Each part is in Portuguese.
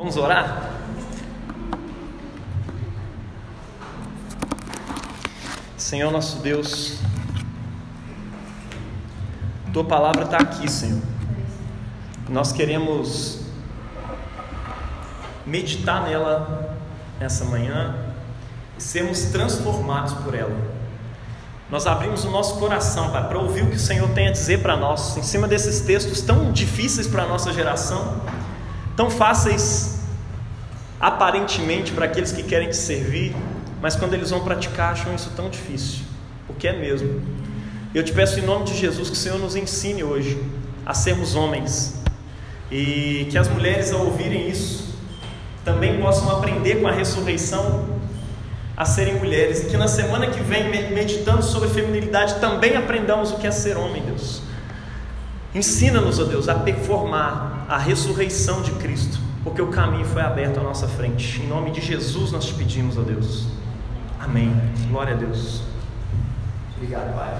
Vamos orar? Senhor nosso Deus, Tua palavra está aqui, Senhor. Nós queremos meditar nela nessa manhã e sermos transformados por ela. Nós abrimos o nosso coração, Pai, para ouvir o que o Senhor tem a dizer para nós, em cima desses textos tão difíceis para a nossa geração, tão fáceis aparentemente para aqueles que querem te servir, mas quando eles vão praticar acham isso tão difícil, porque é mesmo. Eu te peço em nome de Jesus que o Senhor nos ensine hoje a sermos homens e que as mulheres ao ouvirem isso também possam aprender com a ressurreição a serem mulheres e que na semana que vem, meditando sobre feminilidade, também aprendamos o que é ser homem, Deus. Ensina-nos, ó Deus, a performar a ressurreição de Cristo, porque o caminho foi aberto à nossa frente. Em nome de Jesus nós te pedimos, ó Deus. Amém. Glória a Deus. Obrigado, Pai.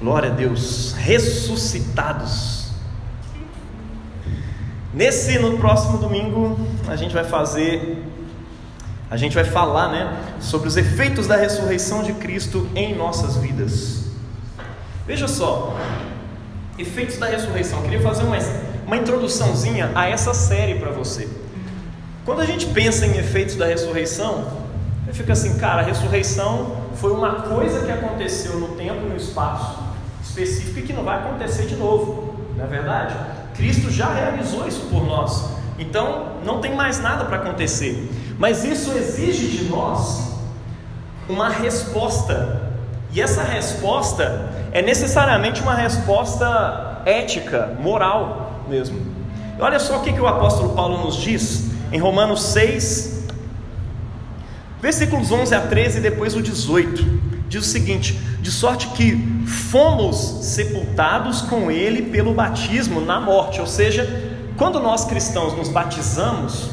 Glória a Deus. Ressuscitados. Nesse no próximo domingo a gente vai fazer a gente vai falar, né, sobre os efeitos da ressurreição de Cristo em nossas vidas. Veja só, efeitos da ressurreição. Eu queria fazer uma, uma introduçãozinha a essa série para você. Quando a gente pensa em efeitos da ressurreição, fica assim, cara, a ressurreição foi uma coisa que aconteceu no tempo e no espaço específico e que não vai acontecer de novo, não é verdade? Cristo já realizou isso por nós, então não tem mais nada para acontecer, mas isso exige de nós uma resposta, e essa resposta é necessariamente uma resposta ética, moral mesmo. E olha só o que, que o apóstolo Paulo nos diz em Romanos 6, versículos 11 a 13 e depois o 18. Diz o seguinte: de sorte que fomos sepultados com ele pelo batismo na morte, ou seja, quando nós cristãos nos batizamos,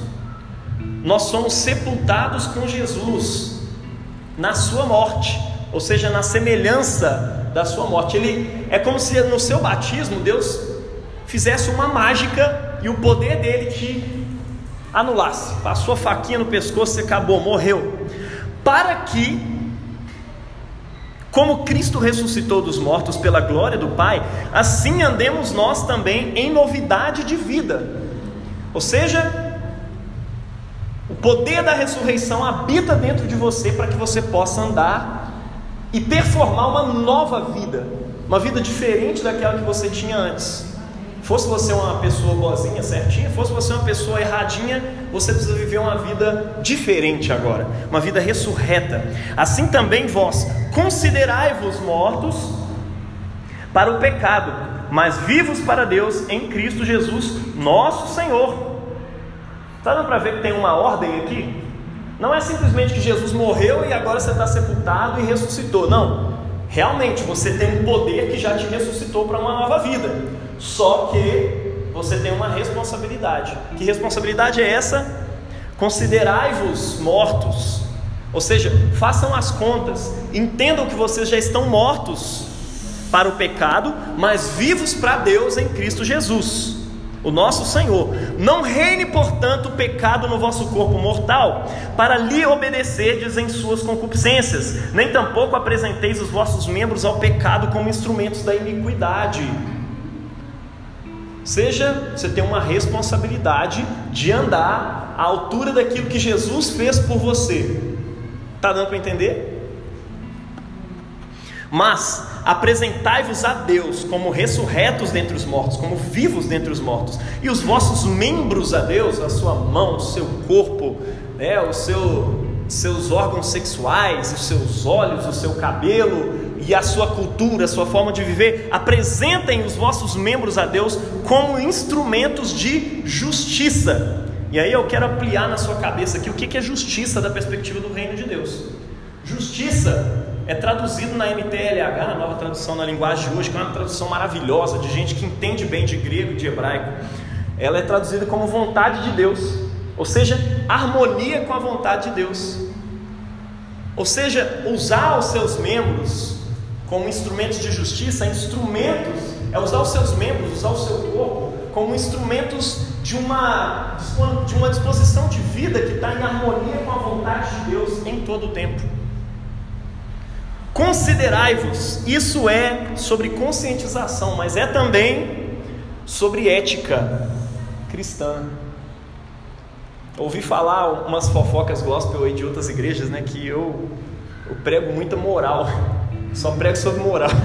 nós somos sepultados com Jesus na sua morte, ou seja, na semelhança da sua morte. Ele é como se no seu batismo Deus fizesse uma mágica e o poder dele te anulasse. Passou a faquinha no pescoço, você acabou, morreu. Para que como Cristo ressuscitou dos mortos pela glória do Pai, assim andemos nós também em novidade de vida. Ou seja, o poder da ressurreição habita dentro de você para que você possa andar e performar uma nova vida, uma vida diferente daquela que você tinha antes. Fosse você uma pessoa boazinha, certinha, fosse você uma pessoa erradinha, você precisa viver uma vida diferente agora, uma vida ressurreta. Assim também vós, considerai-vos mortos para o pecado, mas vivos para Deus em Cristo Jesus, nosso Senhor. Está dando para ver que tem uma ordem aqui? Não é simplesmente que Jesus morreu e agora você está sepultado e ressuscitou. Não. Realmente você tem um poder que já te ressuscitou para uma nova vida. Só que você tem uma responsabilidade. Que responsabilidade é essa? Considerai-vos mortos. Ou seja, façam as contas, entendam que vocês já estão mortos para o pecado, mas vivos para Deus em Cristo Jesus, o nosso Senhor. Não reine, portanto, o pecado no vosso corpo mortal, para lhe obedecerdes em suas concupiscências, nem tampouco apresenteis os vossos membros ao pecado como instrumentos da iniquidade Seja, você tem uma responsabilidade de andar à altura daquilo que Jesus fez por você. Está dando para entender? Mas apresentai-vos a Deus como ressurretos dentre os mortos, como vivos dentre os mortos, e os vossos membros a Deus, a sua mão, o seu corpo, né, o seu, seus órgãos sexuais, os seus olhos, o seu cabelo, e a sua cultura, a sua forma de viver, apresentem os vossos membros a Deus como instrumentos de justiça. E aí eu quero ampliar na sua cabeça aqui o que é justiça da perspectiva do reino de Deus. Justiça é traduzido na NTLH, na nova tradução na linguagem hoje, que é uma tradução maravilhosa de gente que entende bem de grego e de hebraico. Ela é traduzida como vontade de Deus, ou seja, harmonia com a vontade de Deus. Ou seja, usar os seus membros como instrumentos de justiça, instrumentos é usar os seus membros, usar o seu corpo como instrumentos de uma, de uma disposição de vida que está em harmonia com a vontade de Deus em todo o tempo. Considerai-vos, isso é sobre conscientização, mas é também sobre ética cristã. Ouvi falar umas fofocas gospel aí de outras igrejas, né, que eu, eu prego muita moral, só prego sobre moral.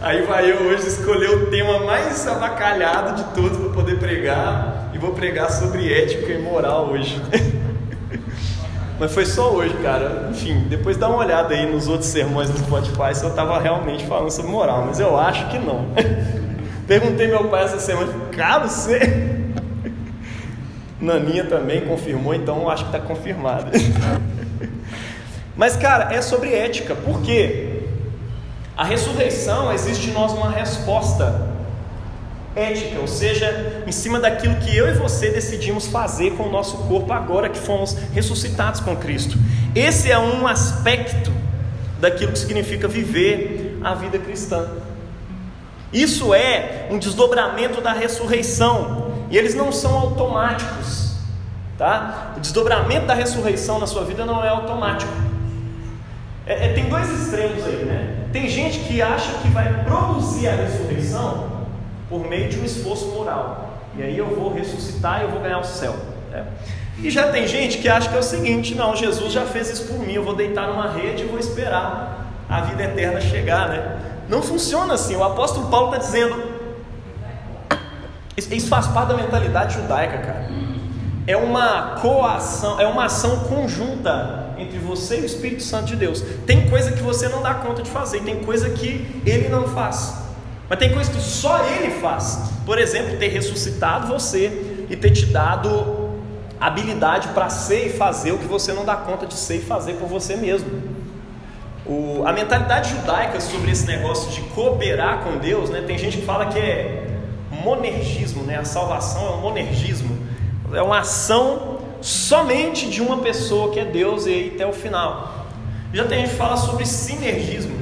Aí vai eu hoje escolher o tema mais avacalhado de todos para poder pregar e vou pregar sobre ética e moral hoje. Mas foi só hoje, cara. Enfim, depois dá uma olhada aí nos outros sermões do Spotify se eu estava realmente falando sobre moral, mas eu acho que não. Perguntei meu pai essa semana, cara, você. Naninha também confirmou, então acho que está confirmado. mas, cara, é sobre ética, por quê? A ressurreição existe em nós uma resposta ética, ou seja, em cima daquilo que eu e você decidimos fazer com o nosso corpo agora que fomos ressuscitados com Cristo. Esse é um aspecto daquilo que significa viver a vida cristã. Isso é um desdobramento da ressurreição, e eles não são automáticos, tá? O desdobramento da ressurreição na sua vida não é automático. É, é, tem dois extremos aí, né? Tem gente que acha que vai produzir a ressurreição por meio de um esforço moral. E aí eu vou ressuscitar e eu vou ganhar o céu. Né? E já tem gente que acha que é o seguinte: não, Jesus já fez isso por mim, eu vou deitar numa rede e vou esperar a vida eterna chegar. Né? Não funciona assim. O apóstolo Paulo está dizendo. Isso faz parte da mentalidade judaica, cara. É uma coação, é uma ação conjunta entre você e o Espírito Santo de Deus. Tem coisa que você não dá conta de fazer, tem coisa que ele não faz. Mas tem coisas que só Ele faz. Por exemplo, ter ressuscitado você e ter te dado habilidade para ser e fazer o que você não dá conta de ser e fazer por você mesmo. O, a mentalidade judaica sobre esse negócio de cooperar com Deus, né, tem gente que fala que é monergismo, né, a salvação é um monergismo, é uma ação somente de uma pessoa que é Deus e aí até o final. Já tem gente que fala sobre sinergismo,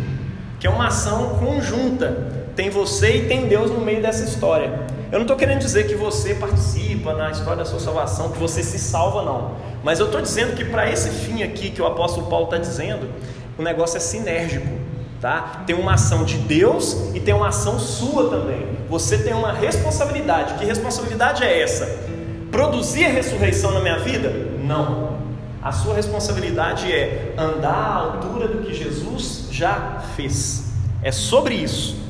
que é uma ação conjunta tem você e tem Deus no meio dessa história. Eu não estou querendo dizer que você participa na história da sua salvação, que você se salva, não. Mas eu estou dizendo que para esse fim aqui que o apóstolo Paulo está dizendo, o negócio é sinérgico. Tá? Tem uma ação de Deus e tem uma ação sua também. Você tem uma responsabilidade. Que responsabilidade é essa? Produzir a ressurreição na minha vida? Não. A sua responsabilidade é andar à altura do que Jesus já fez. É sobre isso.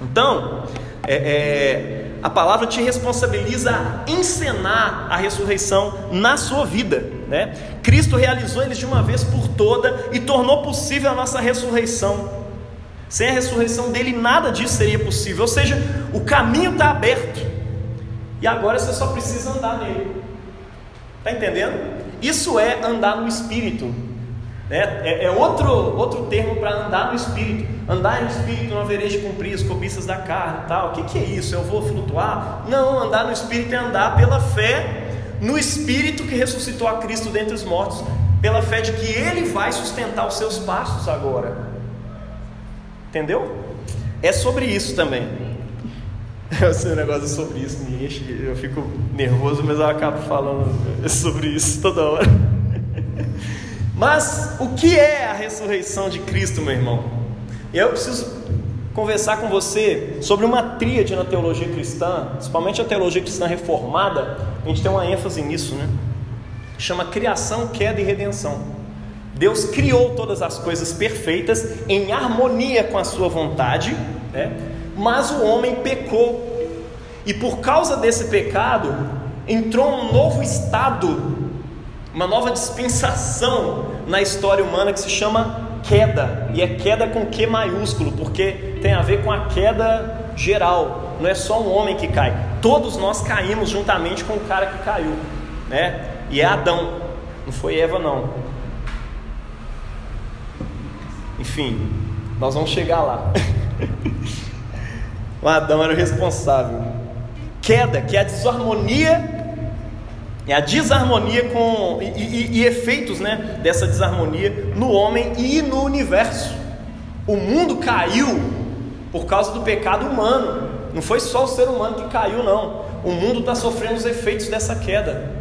Então, é, é, a palavra te responsabiliza a encenar a ressurreição na sua vida. Né? Cristo realizou eles de uma vez por toda e tornou possível a nossa ressurreição. Sem a ressurreição dele, nada disso seria possível. Ou seja, o caminho está aberto. E agora você só precisa andar nele. Está entendendo? Isso é andar no Espírito. É, é, é outro, outro termo para andar no espírito. Andar no espírito não havereis de cumprir as cobiças da carne tal. O que, que é isso? Eu vou flutuar? Não, andar no espírito é andar pela fé no espírito que ressuscitou a Cristo dentre os mortos, pela fé de que Ele vai sustentar os seus passos agora. Entendeu? É sobre isso também. Esse negócio sobre isso me enche, eu fico nervoso, mas eu acabo falando sobre isso toda hora. Mas o que é a ressurreição de Cristo, meu irmão? Eu preciso conversar com você sobre uma tríade na teologia cristã, principalmente a teologia cristã reformada, a gente tem uma ênfase nisso, né? Chama criação, queda e redenção. Deus criou todas as coisas perfeitas em harmonia com a sua vontade, né? mas o homem pecou. E por causa desse pecado, entrou um novo estado uma nova dispensação na história humana que se chama queda, e é queda com Q maiúsculo, porque tem a ver com a queda geral, não é só um homem que cai, todos nós caímos juntamente com o cara que caiu, né? E é Adão, não foi Eva, não. Enfim, nós vamos chegar lá. o Adão era o responsável. Queda, que é a desarmonia é a desarmonia com, e, e, e, efeitos né, dessa desarmonia no homem e no universo. O mundo caiu por causa do pecado humano. Não foi só o ser humano que caiu, não. O mundo está sofrendo os efeitos dessa queda.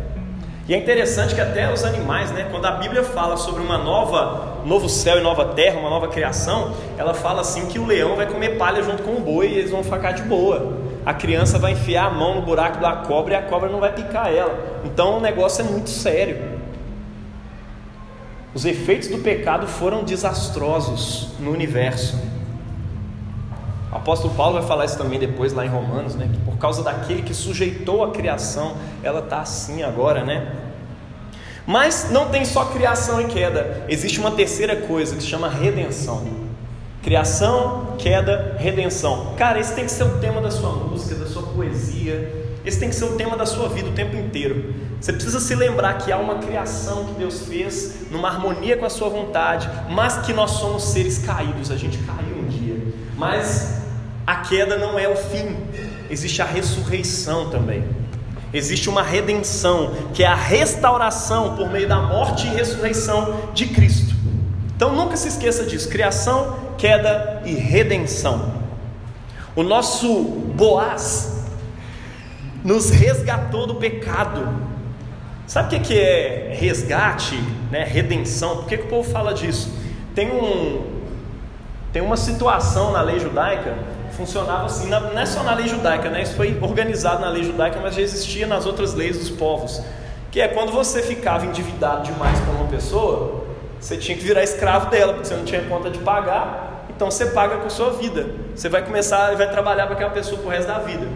E é interessante que até os animais, né, quando a Bíblia fala sobre uma nova, novo céu e nova terra, uma nova criação, ela fala assim que o leão vai comer palha junto com o boi e eles vão ficar de boa. A criança vai enfiar a mão no buraco da cobra e a cobra não vai picar ela. Então o negócio é muito sério. Os efeitos do pecado foram desastrosos no universo. O apóstolo Paulo vai falar isso também depois lá em Romanos, né? Que por causa daquele que sujeitou a criação, ela está assim agora, né? Mas não tem só criação e queda, existe uma terceira coisa que se chama redenção. Criação, queda, redenção. Cara, esse tem que ser o tema da sua música, da sua poesia. Esse tem que ser o tema da sua vida o tempo inteiro. Você precisa se lembrar que há uma criação que Deus fez numa harmonia com a sua vontade, mas que nós somos seres caídos, a gente caiu um dia. Mas a queda não é o fim, existe a ressurreição também. Existe uma redenção, que é a restauração por meio da morte e ressurreição de Cristo. Então nunca se esqueça disso: criação, queda e redenção. O nosso Boaz nos resgatou do pecado. Sabe o que é resgate, né? redenção? Por que, que o povo fala disso? Tem, um, tem uma situação na lei judaica funcionava assim, não é só na lei judaica, né? Isso foi organizado na lei judaica, mas já existia nas outras leis dos povos. Que é quando você ficava endividado demais com uma pessoa, você tinha que virar escravo dela, porque você não tinha conta de pagar, então você paga com sua vida. Você vai começar e vai trabalhar para aquela pessoa pro resto da vida.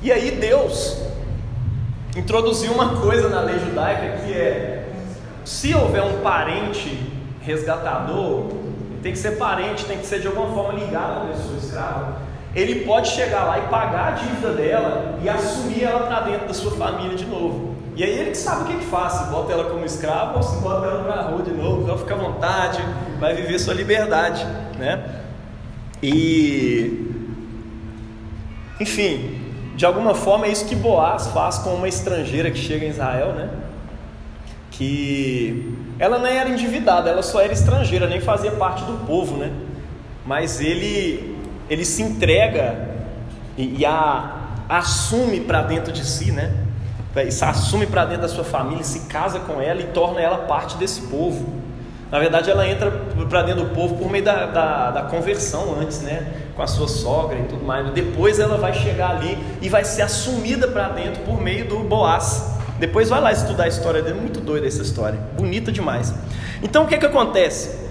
E aí Deus introduziu uma coisa na lei judaica que é se houver um parente resgatador, tem que ser parente, tem que ser de alguma forma ligado à pessoa escrava. Ele pode chegar lá e pagar a dívida dela e assumir ela para dentro da sua família de novo. E aí ele que sabe o que, que faz, se bota ela como escrava ou se bota ela para a rua de novo, ela fica à vontade, vai viver sua liberdade, né? E enfim, de alguma forma é isso que Boaz faz com uma estrangeira que chega em Israel, né? Que ela nem era endividada, ela só era estrangeira, nem fazia parte do povo, né? Mas ele, ele se entrega e, e a assume para dentro de si, né? Se assume para dentro da sua família, se casa com ela e torna ela parte desse povo. Na verdade, ela entra para dentro do povo por meio da, da, da, conversão antes, né? Com a sua sogra e tudo mais. Depois ela vai chegar ali e vai ser assumida para dentro por meio do Boaz. Depois vai lá estudar a história dele, muito doida essa história, bonita demais. Então o que que acontece?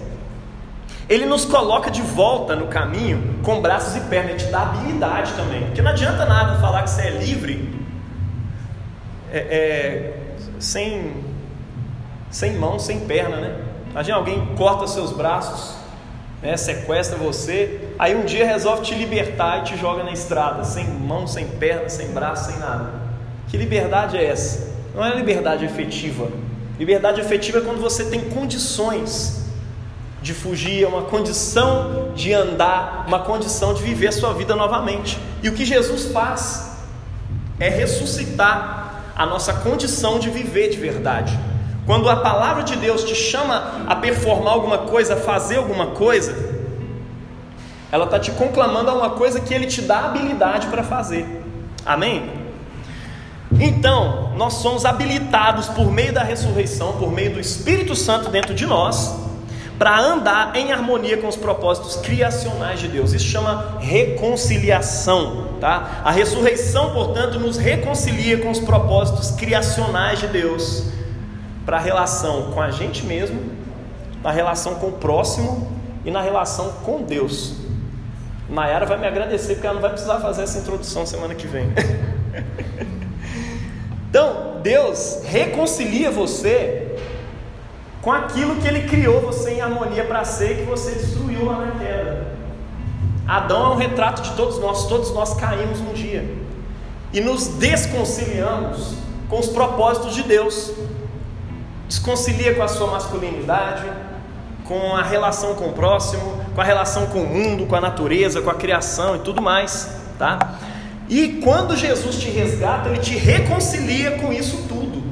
Ele nos coloca de volta no caminho com braços e pernas, ele te dá habilidade também. Porque não adianta nada falar que você é livre é, é, sem, sem mão, sem perna, né? Imagina alguém corta seus braços, né, sequestra você, aí um dia resolve te libertar e te joga na estrada, sem mão, sem perna, sem braço, sem nada. Que liberdade é essa? Não é liberdade efetiva. Liberdade efetiva é quando você tem condições de fugir, é uma condição de andar, uma condição de viver a sua vida novamente. E o que Jesus faz é ressuscitar a nossa condição de viver de verdade. Quando a palavra de Deus te chama a performar alguma coisa, a fazer alguma coisa, ela está te conclamando a uma coisa que Ele te dá habilidade para fazer. Amém? Então, nós somos habilitados por meio da ressurreição, por meio do Espírito Santo dentro de nós, para andar em harmonia com os propósitos criacionais de Deus. Isso chama reconciliação, tá? A ressurreição, portanto, nos reconcilia com os propósitos criacionais de Deus para a relação com a gente mesmo, na relação com o próximo e na relação com Deus. Nayara vai me agradecer porque ela não vai precisar fazer essa introdução semana que vem. Então, Deus reconcilia você com aquilo que Ele criou você em harmonia para ser e que você destruiu lá na queda. Adão é um retrato de todos nós, todos nós caímos um dia e nos desconciliamos com os propósitos de Deus. Desconcilia com a sua masculinidade, com a relação com o próximo, com a relação com o mundo, com a natureza, com a criação e tudo mais, tá? E quando Jesus te resgata, ele te reconcilia com isso tudo,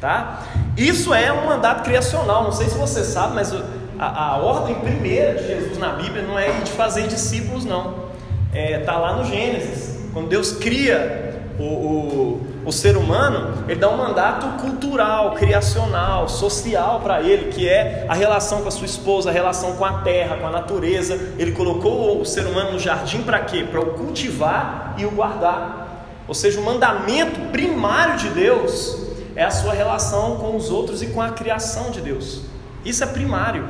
tá? Isso é um mandato criacional. Não sei se você sabe, mas a, a ordem primeira de Jesus na Bíblia não é de fazer discípulos, não. É, tá lá no Gênesis. Quando Deus cria o, o, o ser humano, ele dá um mandato cultural, criacional, social para ele, que é a relação com a sua esposa, a relação com a terra, com a natureza. Ele colocou o ser humano no jardim para quê? Para o cultivar e o guardar. Ou seja, o mandamento primário de Deus é a sua relação com os outros e com a criação de Deus. Isso é primário.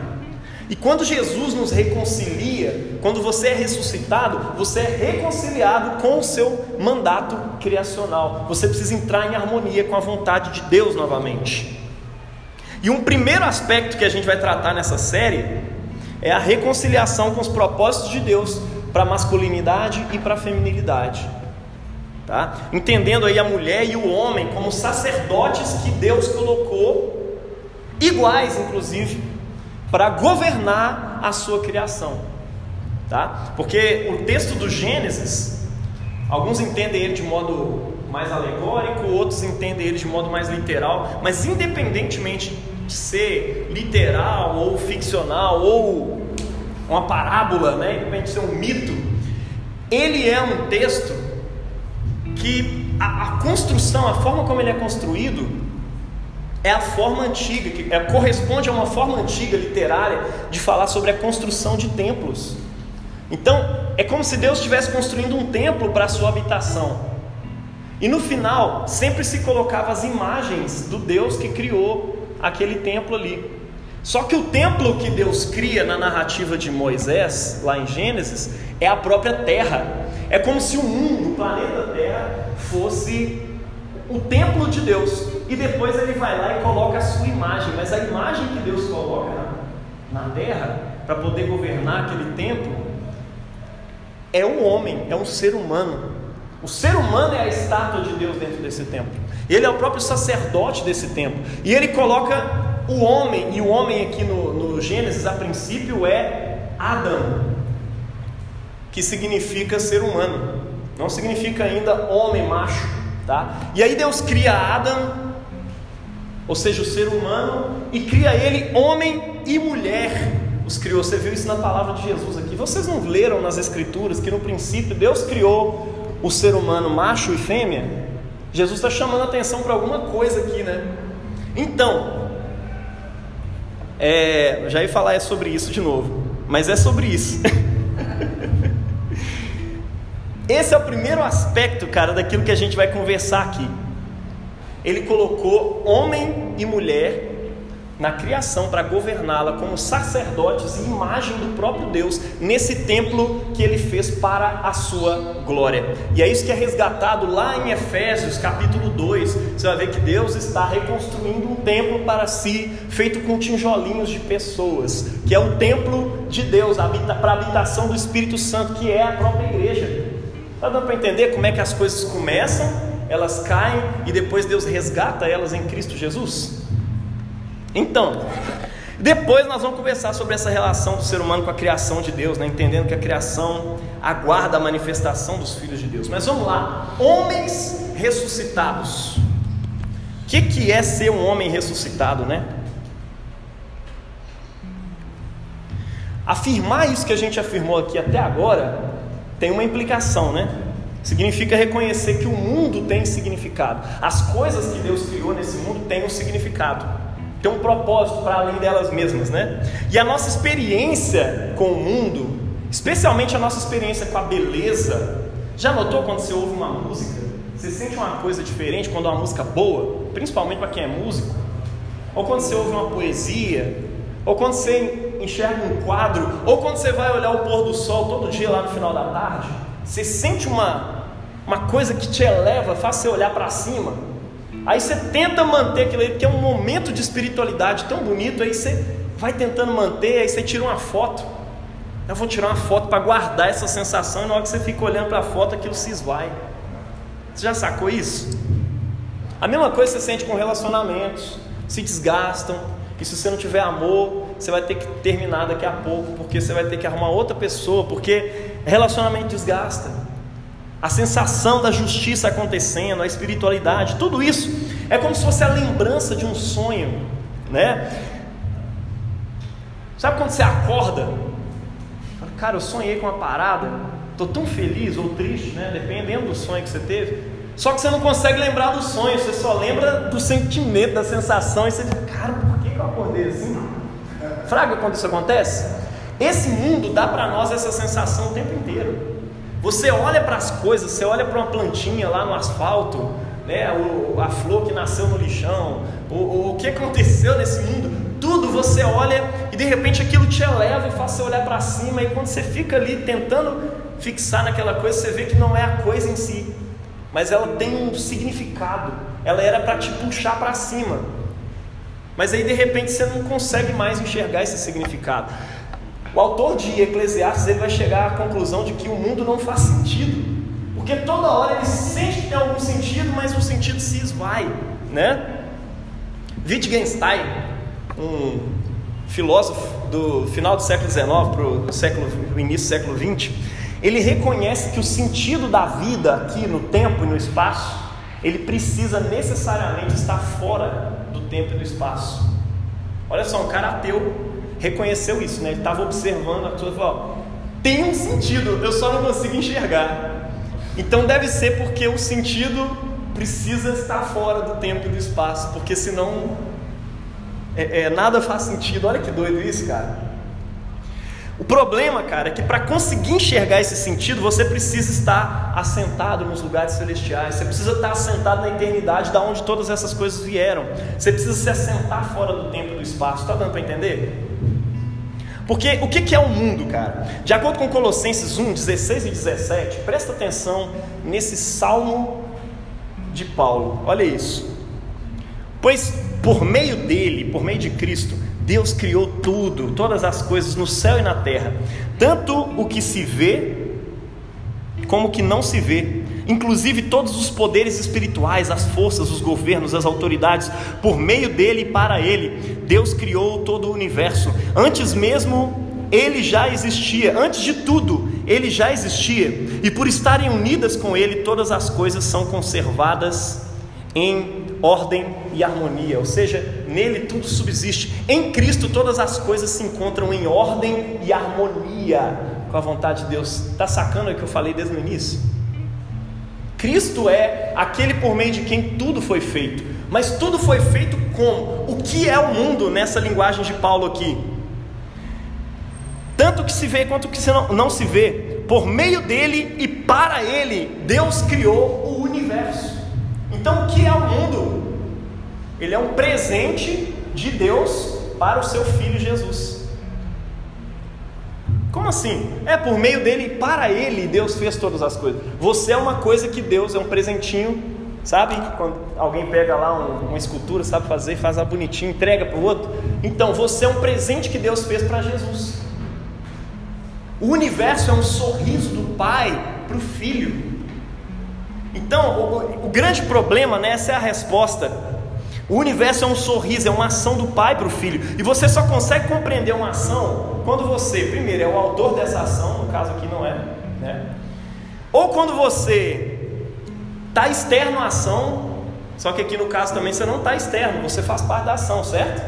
E quando Jesus nos reconcilia, quando você é ressuscitado, você é reconciliado com o seu mandato criacional. Você precisa entrar em harmonia com a vontade de Deus novamente. E um primeiro aspecto que a gente vai tratar nessa série é a reconciliação com os propósitos de Deus para a masculinidade e para a feminilidade. Tá? Entendendo aí a mulher e o homem como sacerdotes que Deus colocou, iguais inclusive, para governar a sua criação. Tá? Porque o texto do Gênesis, alguns entendem ele de modo mais alegórico, outros entendem ele de modo mais literal, mas independentemente de ser literal ou ficcional ou uma parábola, né, independente de ser um mito, ele é um texto que a, a construção, a forma como ele é construído, é a forma antiga, que é, corresponde a uma forma antiga literária de falar sobre a construção de templos. Então, é como se Deus estivesse construindo um templo para a sua habitação. E no final, sempre se colocava as imagens do Deus que criou aquele templo ali. Só que o templo que Deus cria na narrativa de Moisés, lá em Gênesis, é a própria terra. É como se o mundo, o planeta Terra, fosse o templo de Deus. E depois ele vai lá e coloca a sua imagem. Mas a imagem que Deus coloca na, terra, para poder governar aquele templo, é um homem, é um ser humano. O ser humano é a estátua de Deus dentro desse templo. Ele é o próprio sacerdote desse templo. E ele coloca o homem, e o homem aqui no, no Gênesis, a princípio, é Adão, que significa ser humano. Não significa ainda homem macho. Tá? E aí Deus cria Adão, ou seja, o ser humano, e cria ele homem e mulher. Os criou. Você viu isso na palavra de Jesus aqui. Vocês não leram nas Escrituras que no princípio Deus criou o ser humano macho e fêmea? Jesus está chamando atenção para alguma coisa aqui, né? Então, é, já ia falar sobre isso de novo, mas é sobre isso. Esse é o primeiro aspecto, cara, daquilo que a gente vai conversar aqui. Ele colocou homem e mulher na criação para governá-la como sacerdotes e imagem do próprio Deus nesse templo que ele fez para a sua glória. E é isso que é resgatado lá em Efésios, capítulo 2. Você vai ver que Deus está reconstruindo um templo para si, feito com tijolinhos de pessoas, que é o templo de Deus, para a habitação do Espírito Santo, que é a própria igreja. Está dando para entender como é que as coisas começam, elas caem e depois Deus resgata elas em Cristo Jesus? Então, depois nós vamos conversar sobre essa relação do ser humano com a criação de Deus, né? entendendo que a criação aguarda a manifestação dos filhos de Deus. Mas vamos lá, homens ressuscitados. O que, que é ser um homem ressuscitado, né? Afirmar isso que a gente afirmou aqui até agora tem uma implicação, né? Significa reconhecer que o mundo tem significado. As coisas que Deus criou nesse mundo têm um significado, tem um propósito para além delas mesmas, né? E a nossa experiência com o mundo, especialmente a nossa experiência com a beleza, já notou quando você ouve uma música? Você sente uma coisa diferente quando é uma música boa, principalmente para quem é músico? Ou quando você ouve uma poesia, ou quando você enxerga um quadro, ou quando você vai olhar o pôr do sol todo dia lá no final da tarde, você sente uma, uma coisa que te eleva, faz você olhar para cima. Aí você tenta manter aquilo aí, porque é um momento de espiritualidade tão bonito, aí você vai tentando manter, aí você tira uma foto. Eu vou tirar uma foto para guardar essa sensação, e na hora que você fica olhando para a foto, aquilo se esvai. Você já sacou isso? A mesma coisa você sente com relacionamentos, se desgastam, e se você não tiver amor, você vai ter que terminar daqui a pouco, porque você vai ter que arrumar outra pessoa, porque relacionamento desgasta. A sensação da justiça acontecendo, a espiritualidade, tudo isso é como se fosse a lembrança de um sonho, né? Sabe quando você acorda? Cara, eu sonhei com uma parada, estou tão feliz ou triste, né? Dependendo do sonho que você teve. Só que você não consegue lembrar do sonho, você só lembra do sentimento, da sensação, e você diz, cara, por que eu acordei assim? Fraga quando isso acontece? Esse mundo dá para nós essa sensação o tempo inteiro. Você olha para as coisas, você olha para uma plantinha lá no asfalto, né, o, a flor que nasceu no lixão, o, o que aconteceu nesse mundo, tudo você olha e de repente aquilo te eleva e faz você olhar para cima, e quando você fica ali tentando fixar naquela coisa, você vê que não é a coisa em si, mas ela tem um significado, ela era para te puxar para cima. Mas aí de repente você não consegue mais enxergar esse significado. O autor de Eclesiastes ele vai chegar à conclusão de que o mundo não faz sentido, porque toda hora ele sente que tem algum sentido, mas o sentido se esvai, né? Wittgenstein, um filósofo do final do século XIX para o século, início do século XX, ele reconhece que o sentido da vida aqui no tempo e no espaço, ele precisa necessariamente estar fora do tempo e do espaço. Olha só, um cara ateu reconheceu isso, né? Ele estava observando a coisa e falou: tem um sentido, eu só não consigo enxergar. Então deve ser porque o sentido precisa estar fora do tempo e do espaço, porque senão é, é, nada faz sentido. Olha que doido isso, cara. O problema, cara, é que para conseguir enxergar esse sentido, você precisa estar assentado nos lugares celestiais, você precisa estar assentado na eternidade, da onde todas essas coisas vieram. Você precisa se assentar fora do tempo e do espaço. Está dando para entender? Porque o que é o mundo, cara? De acordo com Colossenses 1, 16 e 17, presta atenção nesse salmo de Paulo. Olha isso. Pois por meio dele, por meio de Cristo, Deus criou tudo, todas as coisas no céu e na terra, tanto o que se vê como o que não se vê, inclusive todos os poderes espirituais, as forças, os governos, as autoridades, por meio dele e para ele, Deus criou todo o universo. Antes mesmo ele já existia, antes de tudo, ele já existia, e por estarem unidas com ele, todas as coisas são conservadas em ordem e harmonia, ou seja, nele tudo subsiste. Em Cristo todas as coisas se encontram em ordem e harmonia com a vontade de Deus. Está sacando o que eu falei desde o início? Cristo é aquele por meio de quem tudo foi feito. Mas tudo foi feito como? O que é o mundo nessa linguagem de Paulo aqui? Tanto que se vê quanto que não se vê. Por meio dele e para ele, Deus criou o universo. Então, o que é o mundo? Ele é um presente de Deus para o seu filho Jesus. Como assim? É por meio dele para ele Deus fez todas as coisas. Você é uma coisa que Deus é um presentinho, sabe? Quando alguém pega lá um, uma escultura, sabe fazer, faz a bonitinho, entrega para o outro. Então você é um presente que Deus fez para Jesus. O universo é um sorriso do Pai para o Filho. Então, o, o grande problema, né, essa é a resposta. O universo é um sorriso, é uma ação do pai para o filho. E você só consegue compreender uma ação quando você, primeiro, é o autor dessa ação, no caso aqui não é, né? Ou quando você está externo à ação, só que aqui no caso também você não está externo, você faz parte da ação, certo?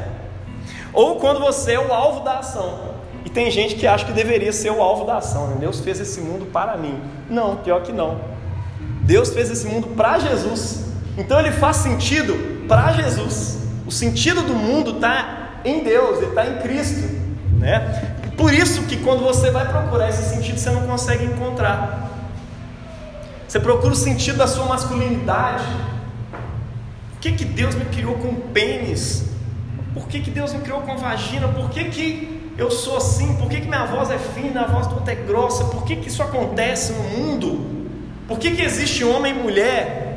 Ou quando você é o alvo da ação. E tem gente que acha que deveria ser o alvo da ação. Né? Deus fez esse mundo para mim. Não, pior que não. Deus fez esse mundo para Jesus. Então ele faz sentido para Jesus. O sentido do mundo está em Deus, ele está em Cristo. Né? Por isso que quando você vai procurar esse sentido, você não consegue encontrar. Você procura o sentido da sua masculinidade. Por que, que Deus me criou com pênis? Por que, que Deus me criou com vagina? Por que, que eu sou assim? Por que, que minha voz é fina, a voz do outro é grossa? Por que, que isso acontece no mundo? Por que, que existe homem e mulher?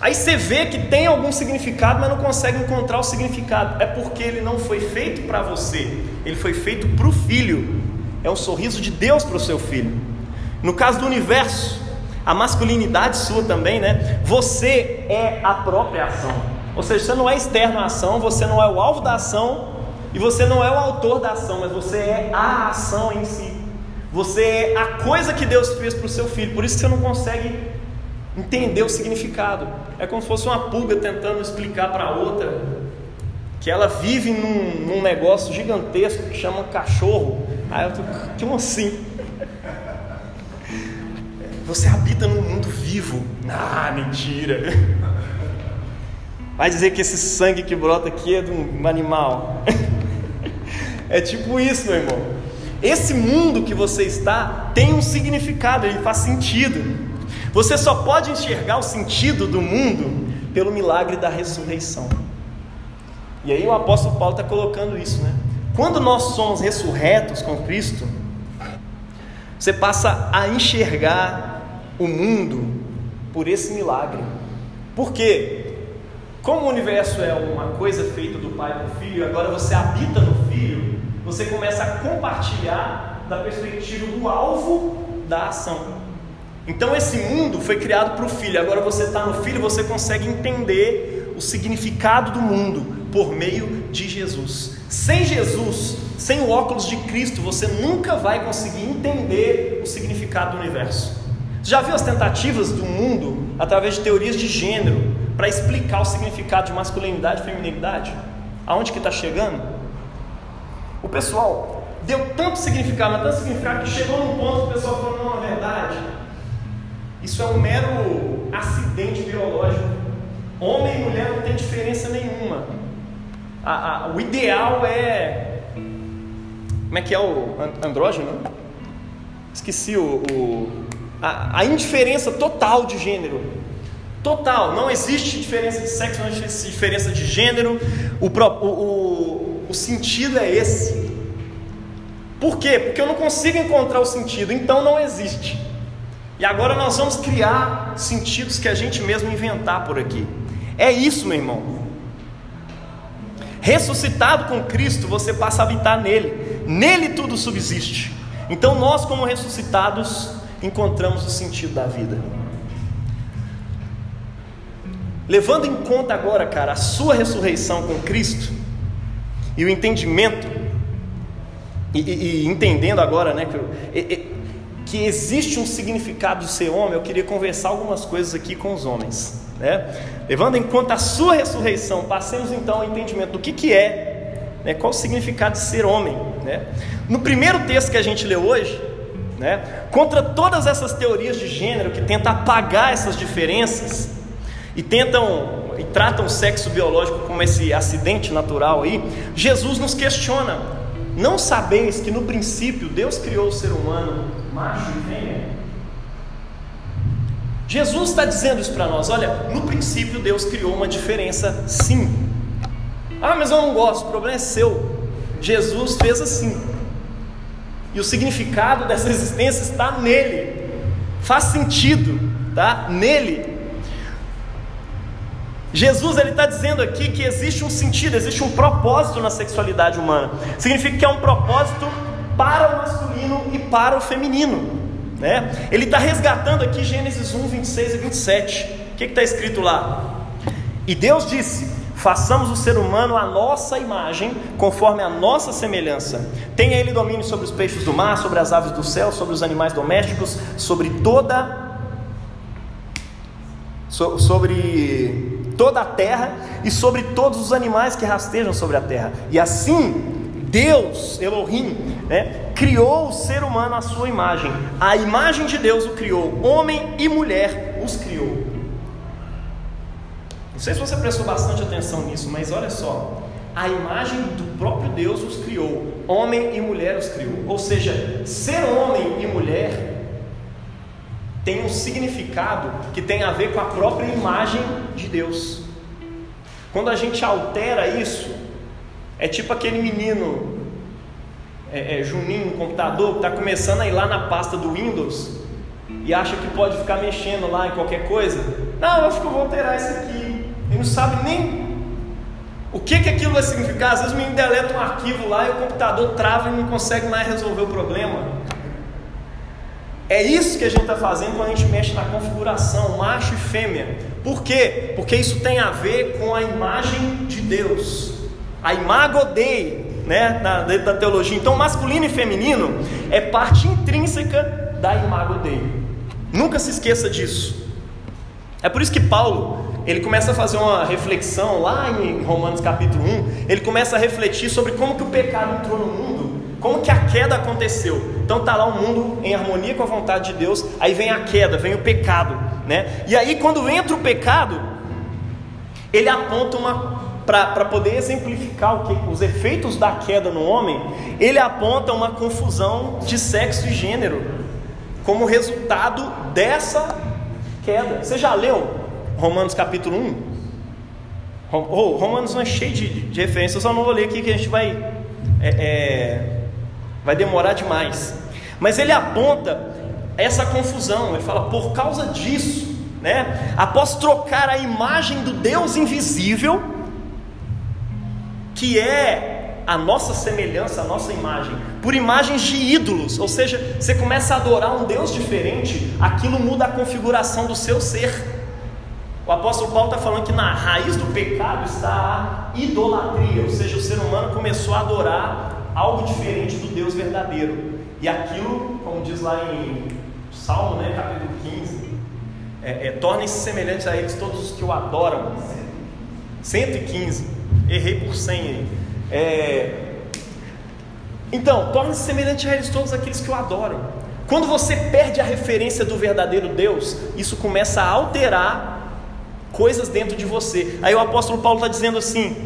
Aí você vê que tem algum significado, mas não consegue encontrar o significado. É porque ele não foi feito para você, ele foi feito para o filho. É um sorriso de Deus para o seu filho. No caso do universo, a masculinidade sua também, né? Você é a própria ação. Ou seja, você não é externo à ação, você não é o alvo da ação e você não é o autor da ação, mas você é a ação em si. Você é a coisa que Deus fez para o seu filho, por isso que você não consegue entender o significado. É como se fosse uma pulga tentando explicar para outra que ela vive num, num negócio gigantesco que chama cachorro. Aí eu tô, como assim? Você habita num mundo vivo. Ah, mentira. Vai dizer que esse sangue que brota aqui é de um animal. É tipo isso, meu irmão. Esse mundo que você está tem um significado, ele faz sentido. Você só pode enxergar o sentido do mundo pelo milagre da ressurreição. E aí o apóstolo Paulo está colocando isso, né? Quando nós somos ressurretos com Cristo, você passa a enxergar o mundo por esse milagre. Por quê? Como o universo é uma coisa feita do Pai para o Filho, agora você habita no Filho, você começa a compartilhar da perspectiva do alvo da ação. Então esse mundo foi criado para o Filho, agora você está no Filho, você consegue entender o significado do mundo por meio de Jesus. Sem Jesus, sem o óculos de Cristo, você nunca vai conseguir entender o significado do universo. Você já viu as tentativas do mundo através de teorias de gênero para explicar o significado de masculinidade e feminilidade? Aonde que está chegando? O pessoal deu tanto significado, tanto significado que chegou num ponto que o pessoal falou, não, é verdade. Isso é um mero acidente biológico. Homem e mulher não tem diferença nenhuma. A, a, o ideal é. Como é que é o andrógeno? Esqueci o. o a, a, indiferença total de gênero. Total, não existe diferença de sexo, não existe diferença de gênero. O, o, o, o sentido é esse. Por quê? Porque eu não consigo encontrar o sentido, então não existe. E agora nós vamos criar sentidos que a gente mesmo inventar por aqui. É isso, meu irmão. Ressuscitado com Cristo, você passa a habitar nele. Nele tudo subsiste. Então nós, como ressuscitados, encontramos o sentido da vida. Levando em conta agora, cara, a sua ressurreição com Cristo e o entendimento, e, e, e entendendo agora, né, que, que existe um significado de ser homem, eu queria conversar algumas coisas aqui com os homens. Né? Levando em conta a sua ressurreição, passemos então ao entendimento do que, que é, né? qual o significado de ser homem. Né? No primeiro texto que a gente leu hoje, né? contra todas essas teorias de gênero que tentam apagar essas diferenças e tentam e tratam o sexo biológico como esse acidente natural aí, Jesus nos questiona: não sabeis que no princípio Deus criou o ser humano macho e fêmea? Jesus está dizendo isso para nós. Olha, no princípio Deus criou uma diferença, sim. Ah, mas eu não gosto. O problema é seu. Jesus fez assim. E o significado dessa existência está nele. Faz sentido, tá? Nele. Jesus ele está dizendo aqui que existe um sentido, existe um propósito na sexualidade humana. Significa que é um propósito para o masculino e para o feminino. Né? Ele está resgatando aqui Gênesis 1, 26 e 27. O que está escrito lá? E Deus disse: Façamos o ser humano à nossa imagem, conforme a nossa semelhança. Tenha ele domínio sobre os peixes do mar, sobre as aves do céu, sobre os animais domésticos, sobre toda sobre toda a terra e sobre todos os animais que rastejam sobre a terra. E assim Deus, Elohim, né, criou o ser humano à sua imagem. A imagem de Deus o criou, homem e mulher os criou. Não sei se você prestou bastante atenção nisso, mas olha só. A imagem do próprio Deus os criou, homem e mulher os criou. Ou seja, ser homem e mulher tem um significado que tem a ver com a própria imagem de Deus. Quando a gente altera isso, é tipo aquele menino é, é, Juninho computador que está começando a ir lá na pasta do Windows e acha que pode ficar mexendo lá em qualquer coisa. Não, eu acho que eu vou alterar isso aqui. Ele não sabe nem o que, que aquilo vai significar. Às vezes o menino deleta um arquivo lá e o computador trava e não consegue mais resolver o problema. É isso que a gente está fazendo quando a gente mexe na configuração macho e fêmea. Por quê? Porque isso tem a ver com a imagem de Deus. A imago Dei, né, na, da teologia. Então, masculino e feminino é parte intrínseca da imago Dei. Nunca se esqueça disso. É por isso que Paulo, ele começa a fazer uma reflexão lá em Romanos capítulo 1, ele começa a refletir sobre como que o pecado entrou no mundo, como que a queda aconteceu. Então tá lá o mundo em harmonia com a vontade de Deus, aí vem a queda, vem o pecado, né? E aí quando entra o pecado, ele aponta uma para poder exemplificar o que os efeitos da queda no homem, ele aponta uma confusão de sexo e gênero como resultado dessa queda. Você já leu Romanos capítulo 1? Oh, Romanos não é cheio de, de referências, eu só não vou ler aqui que a gente vai, é, é, vai demorar demais. Mas ele aponta essa confusão, ele fala, por causa disso, né, após trocar a imagem do Deus invisível, que é a nossa semelhança, a nossa imagem, por imagens de ídolos, ou seja, você começa a adorar um Deus diferente, aquilo muda a configuração do seu ser. O apóstolo Paulo está falando que na raiz do pecado está a idolatria, ou seja, o ser humano começou a adorar algo diferente do Deus verdadeiro. E aquilo, como diz lá em Salmo, né, capítulo 15, é, é, tornem-se semelhantes a eles todos os que o adoram. 115, errei por 100 aí. É, então, torne-se semelhante a eles todos aqueles que o adoram. Quando você perde a referência do verdadeiro Deus, isso começa a alterar coisas dentro de você. Aí o apóstolo Paulo está dizendo assim: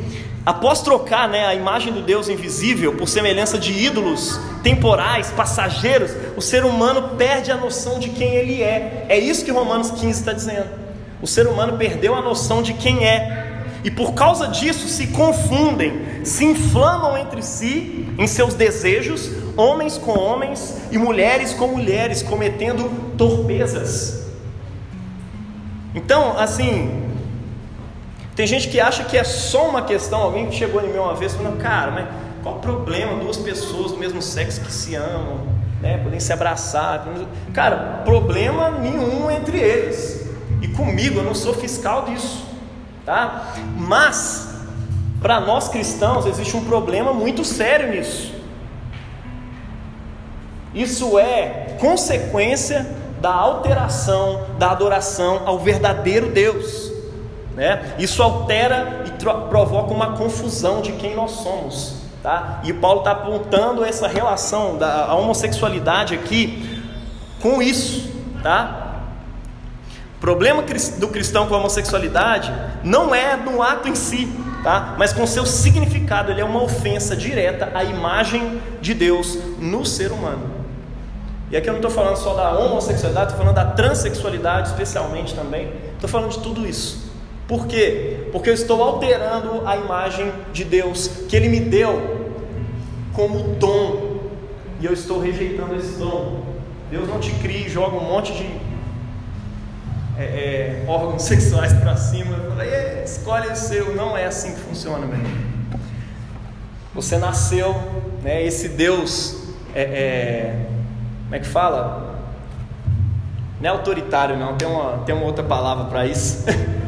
após trocar né, a imagem do Deus invisível por semelhança de ídolos temporais, passageiros, o ser humano perde a noção de quem ele é. É isso que Romanos 15 está dizendo. O ser humano perdeu a noção de quem é. E por causa disso se confundem, se inflamam entre si em seus desejos, homens com homens e mulheres com mulheres, cometendo torpezas. Então, assim, tem gente que acha que é só uma questão. Alguém que chegou em mim uma vez falando, cara, mas qual o problema? Duas pessoas do mesmo sexo que se amam, né? Podem se abraçar. Cara, problema nenhum entre eles. E comigo, eu não sou fiscal disso, tá? Mas, para nós cristãos, existe um problema muito sério nisso. Isso é consequência da alteração da adoração ao verdadeiro Deus. Né? Isso altera e provoca uma confusão de quem nós somos. Tá? E Paulo está apontando essa relação da homossexualidade aqui com isso. Tá? O problema do cristão com a homossexualidade não é no ato em si, tá? mas com seu significado. Ele é uma ofensa direta à imagem de Deus no ser humano. E aqui eu não estou falando só da homossexualidade, estou falando da transexualidade especialmente também. Estou falando de tudo isso. Por quê? Porque eu estou alterando a imagem de Deus que Ele me deu como dom. E eu estou rejeitando esse dom. Deus não te cria e joga um monte de é, é, órgãos sexuais para cima. Fala, escolhe o seu. Não é assim que funciona, meu irmão. Você nasceu, né, esse Deus é, é como é que fala? Não é autoritário, não, tem uma, tem uma outra palavra para isso.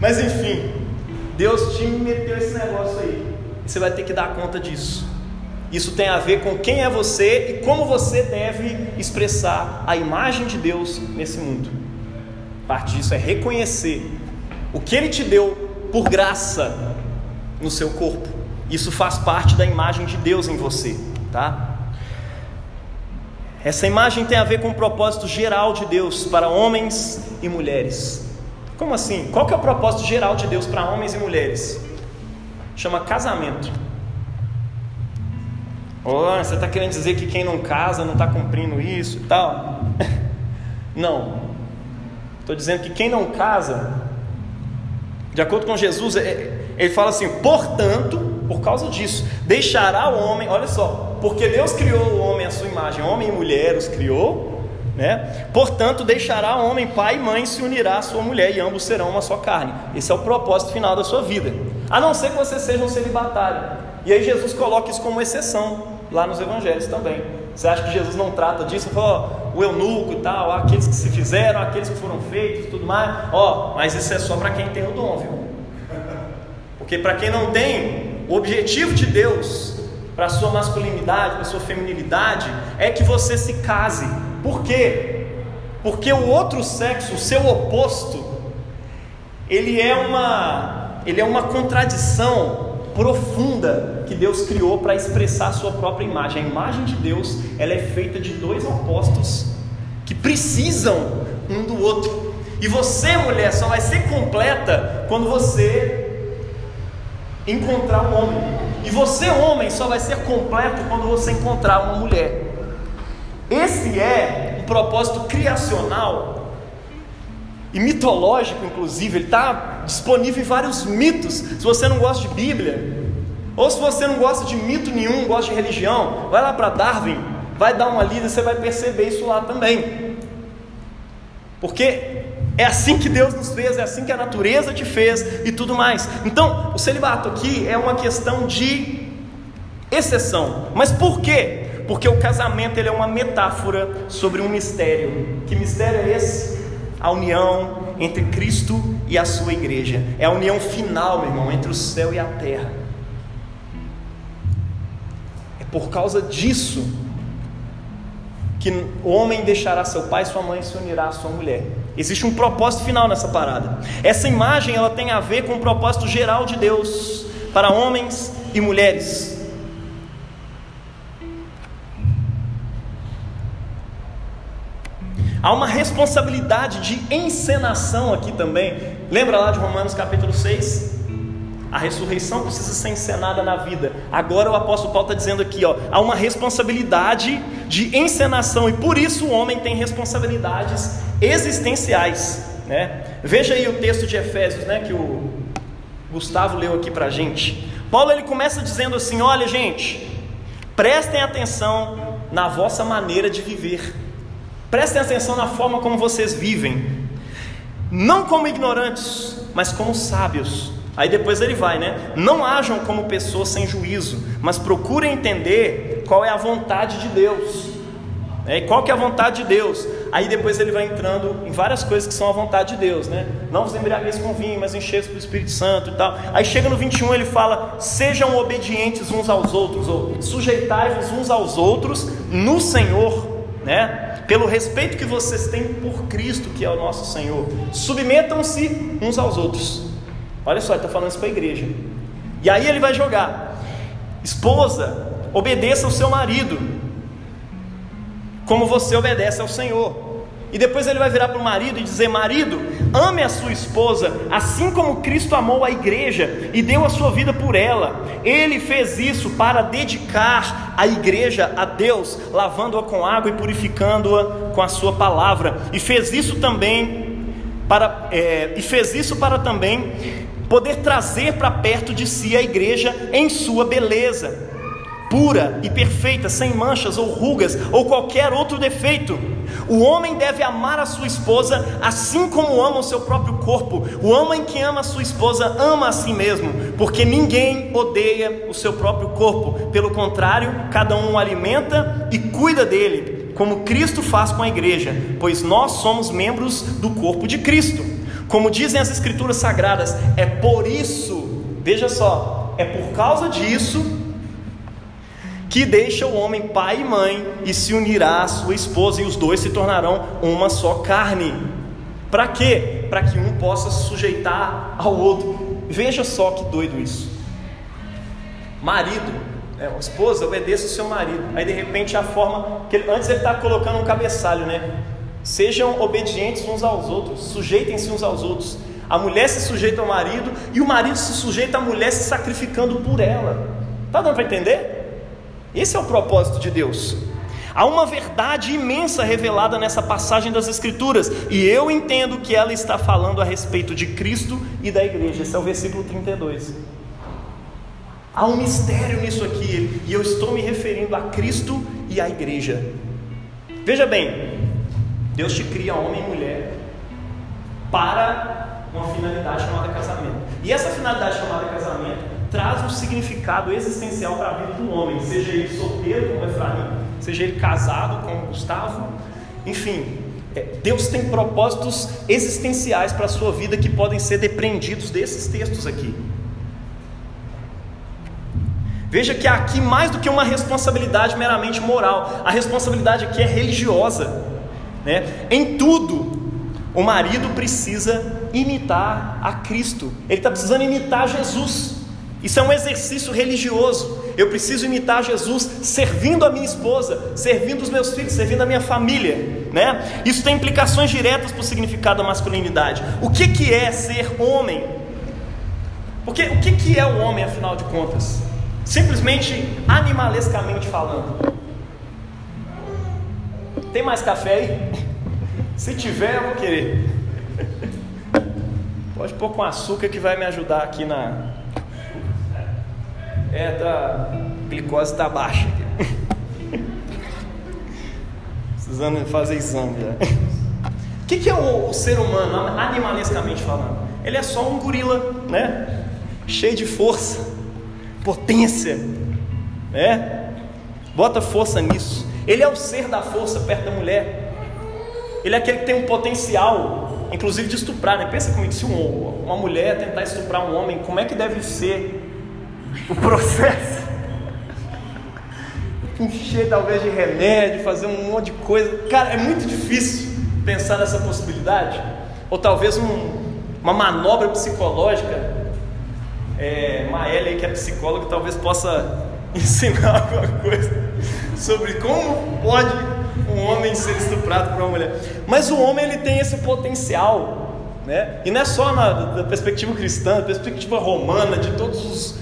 Mas enfim, Deus te meteu esse negócio aí. E você vai ter que dar conta disso. Isso tem a ver com quem é você e como você deve expressar a imagem de Deus nesse mundo. Parte disso é reconhecer o que Ele te deu por graça no seu corpo. Isso faz parte da imagem de Deus em você, tá? Essa imagem tem a ver com o propósito geral de Deus para homens e mulheres. Como assim? Qual que é o propósito geral de Deus para homens e mulheres? Chama casamento. Oh, você está querendo dizer que quem não casa não está cumprindo isso e tal? Não. Estou dizendo que quem não casa, de acordo com Jesus, é, ele fala assim: portanto, por causa disso, deixará o homem, olha só, porque Deus criou o homem à sua imagem, homem e mulher os criou, né? Portanto, deixará homem pai e mãe se unirá à sua mulher e ambos serão uma só carne. Esse é o propósito final da sua vida. A não ser que você seja um celibatário. E aí Jesus coloca isso como exceção lá nos evangelhos também. Você acha que Jesus não trata disso? Ó, o eunuco e tal, aqueles que se fizeram, aqueles que foram feitos, tudo mais. Ó, mas isso é só para quem tem o dom, viu? Porque para quem não tem, o objetivo de Deus para sua masculinidade, para sua feminilidade, é que você se case. Por quê? Porque o outro sexo, o seu oposto, ele é uma, ele é uma contradição profunda que Deus criou para expressar a sua própria imagem. A imagem de Deus, ela é feita de dois opostos que precisam um do outro. E você, mulher, só vai ser completa quando você encontrar um homem. E você, homem, só vai ser completo quando você encontrar uma mulher. Esse é um propósito criacional e mitológico, inclusive. Ele está disponível em vários mitos. Se você não gosta de Bíblia, ou se você não gosta de mito nenhum, gosta de religião, vai lá para Darwin, vai dar uma lida, você vai perceber isso lá também. Porque é assim que Deus nos fez, é assim que a natureza te fez e tudo mais. Então, o celibato aqui é uma questão de exceção. Mas por quê? Porque o casamento ele é uma metáfora sobre um mistério. Que mistério é esse? A união entre Cristo e a sua igreja. É a união final, meu irmão, entre o céu e a terra. É por causa disso que o homem deixará seu pai e sua mãe se unirá à sua mulher. Existe um propósito final nessa parada. Essa imagem ela tem a ver com o propósito geral de Deus para homens e mulheres. Há uma responsabilidade de encenação aqui também. Lembra lá de Romanos capítulo 6? A ressurreição precisa ser encenada na vida. Agora o apóstolo Paulo está dizendo aqui, ó, há uma responsabilidade de encenação e por isso o homem tem responsabilidades existenciais, né? Veja aí o texto de Efésios, né, que o Gustavo leu aqui para a gente. Paulo ele começa dizendo assim, olha gente, prestem atenção na vossa maneira de viver. Prestem atenção na forma como vocês vivem. Não como ignorantes, mas como sábios Aí depois ele vai, né? Não ajam como pessoas sem juízo, mas procurem entender qual é a vontade de Deus. É, qual que é a vontade de Deus? Aí depois ele vai entrando em várias coisas que são a vontade de Deus, né? Não vos embriagueis com vinho, mas enchei-vos pelo Espírito Santo e tal. Aí chega no 21 ele fala: sejam obedientes uns aos outros, ou sujeitai-vos uns aos outros no Senhor, né? Pelo respeito que vocês têm por Cristo, que é o nosso Senhor. Submetam-se uns aos outros. Olha só, ele está falando isso para a igreja. E aí ele vai jogar: esposa, obedeça ao seu marido, como você obedece ao Senhor. E depois ele vai virar para o marido e dizer: Marido, ame a sua esposa, assim como Cristo amou a igreja e deu a sua vida por ela. Ele fez isso para dedicar a igreja a Deus, lavando-a com água e purificando-a com a sua palavra. E fez isso também para é, e fez isso para também poder trazer para perto de si a igreja em sua beleza, pura e perfeita, sem manchas ou rugas ou qualquer outro defeito. O homem deve amar a sua esposa assim como ama o seu próprio corpo. O homem que ama a sua esposa ama a si mesmo, porque ninguém odeia o seu próprio corpo. Pelo contrário, cada um o alimenta e cuida dele, como Cristo faz com a igreja, pois nós somos membros do corpo de Cristo. Como dizem as Escrituras Sagradas, é por isso, veja só, é por causa disso que deixa o homem pai e mãe e se unirá à sua esposa, e os dois se tornarão uma só carne. Para quê? Para que um possa se sujeitar ao outro. Veja só que doido isso. Marido, né, a esposa obedeça o seu marido. Aí de repente a forma que ele, antes ele está colocando um cabeçalho, né? Sejam obedientes uns aos outros, sujeitem-se uns aos outros. A mulher se sujeita ao marido e o marido se sujeita à mulher se sacrificando por ela. Está dando para entender? Esse é o propósito de Deus. Há uma verdade imensa revelada nessa passagem das Escrituras, e eu entendo que ela está falando a respeito de Cristo e da igreja. Esse é o versículo 32. Há um mistério nisso aqui, e eu estou me referindo a Cristo e à igreja. Veja bem, Deus te cria homem e mulher para uma finalidade chamada casamento. E essa finalidade chamada casamento traz um significado existencial para a vida do homem, seja ele solteiro como Efraim, seja ele casado como Gustavo, enfim. É, Deus tem propósitos existenciais para a sua vida que podem ser depreendidos desses textos aqui. Veja que aqui mais do que uma responsabilidade meramente moral, a responsabilidade aqui é religiosa. Né? Em tudo, o marido precisa imitar a Cristo, ele está precisando imitar Jesus. Isso é um exercício religioso. Eu preciso imitar Jesus servindo a minha esposa, servindo os meus filhos, servindo a minha família. Né? Isso tem implicações diretas para o significado da masculinidade. O que, que é ser homem? Porque o que, que é o homem, afinal de contas? Simplesmente animalescamente falando. Tem mais café aí? Se tiver, eu vou querer. Pode pôr com açúcar que vai me ajudar aqui na. É, tá. A glicose está baixa. Precisando fazer exame já. O que, que é o, o, ser humano, animalescamente falando? Ele é só um gorila, né? Cheio de força, potência, né? Bota força nisso. Ele é o ser da força perto da mulher. Ele é aquele que tem um potencial, inclusive de estuprar, né? Pensa comigo, se um, uma mulher tentar estuprar um homem, como é que deve ser o processo? Encher talvez de remédio, fazer um monte de coisa. Cara, é muito difícil pensar nessa possibilidade. Ou talvez um, uma manobra psicológica. É, Maélia, que é psicóloga, talvez possa ensinar alguma coisa sobre como pode um homem ser estuprado por uma mulher. Mas o homem ele tem esse potencial, né? E não é só na, perspectiva cristã, perspectiva romana, de todos os,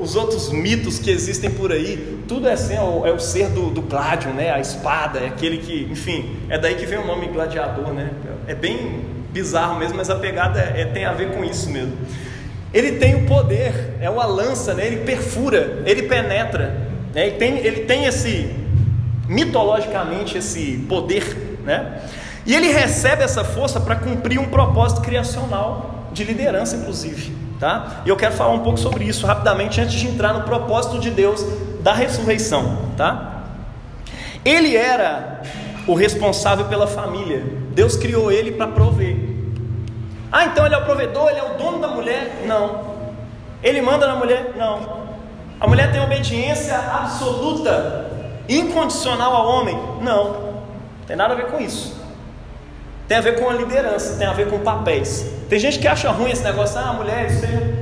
os outros mitos que existem por aí. Tudo é assim, é o, é o ser do, do gládio, né? A espada, é aquele que, enfim, é daí que vem o nome gladiador, né? É bem bizarro mesmo, mas a pegada é, é, tem a ver com isso mesmo. Ele tem o poder, é uma lança, né? Ele perfura, ele penetra, né? Ele tem, ele tem esse mitologicamente esse poder, né? E ele recebe essa força para cumprir um propósito criacional de liderança, inclusive, tá? E eu quero falar um pouco sobre isso rapidamente antes de entrar no propósito de Deus da ressurreição, tá? Ele era o responsável pela família. Deus criou ele para prover. Ah, então ele é o provedor, ele é o dono da mulher? Não. Ele manda na mulher? Não. A mulher tem obediência absoluta incondicional ao homem? Não, tem nada a ver com isso. Tem a ver com a liderança, tem a ver com papéis. Tem gente que acha ruim esse negócio, ah, mulheres,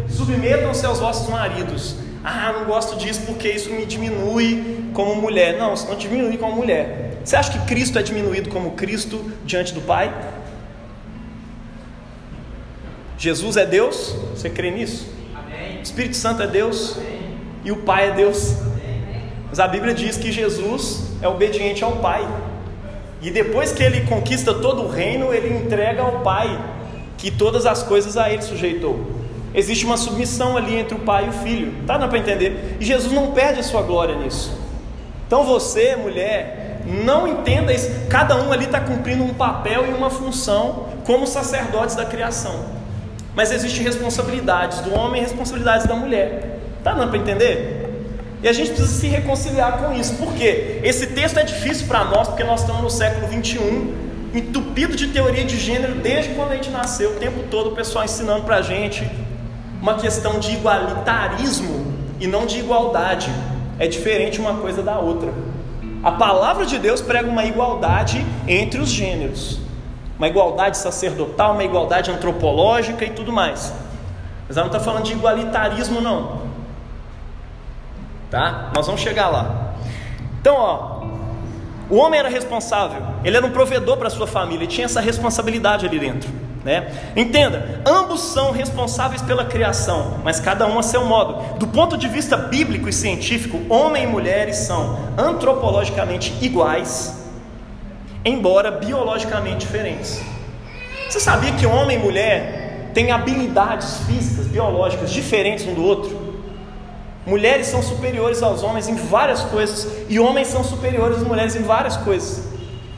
submetam-se aos vossos maridos. Ah, não gosto disso porque isso me diminui como mulher. Não, isso não diminui como mulher. Você acha que Cristo é diminuído como Cristo diante do Pai? Jesus é Deus? Você crê nisso? Amém. O Espírito Santo é Deus? Amém. E o Pai é Deus? Mas a Bíblia diz que Jesus é obediente ao Pai. E depois que ele conquista todo o reino, ele entrega ao Pai que todas as coisas a ele sujeitou. Existe uma submissão ali entre o pai e o filho. Tá dando para entender? E Jesus não perde a sua glória nisso. Então você, mulher, não entenda isso. Cada um ali está cumprindo um papel e uma função como sacerdotes da criação. Mas existem responsabilidades do homem e responsabilidades da mulher. Tá dando para entender? E a gente precisa se reconciliar com isso. Por quê? Esse texto é difícil para nós, porque nós estamos no século 21, entupido de teoria de gênero desde quando a gente nasceu, o tempo todo o pessoal ensinando para a gente uma questão de igualitarismo e não de igualdade. É diferente uma coisa da outra. A palavra de Deus prega uma igualdade entre os gêneros, uma igualdade sacerdotal, uma igualdade antropológica e tudo mais. Mas ela não está falando de igualitarismo, não tá? Nós vamos chegar lá. Então, ó, o homem era responsável, ele era um provedor para sua família, ele tinha essa responsabilidade ali dentro. Né? Entenda, ambos são responsáveis pela criação, mas cada um a seu modo. Do ponto de vista bíblico e científico, homem e mulheres são antropologicamente iguais, embora biologicamente diferentes. Você sabia que homem e mulher têm habilidades físicas, biológicas diferentes um do outro? Mulheres são superiores aos homens em várias coisas, e homens são superiores às mulheres em várias coisas.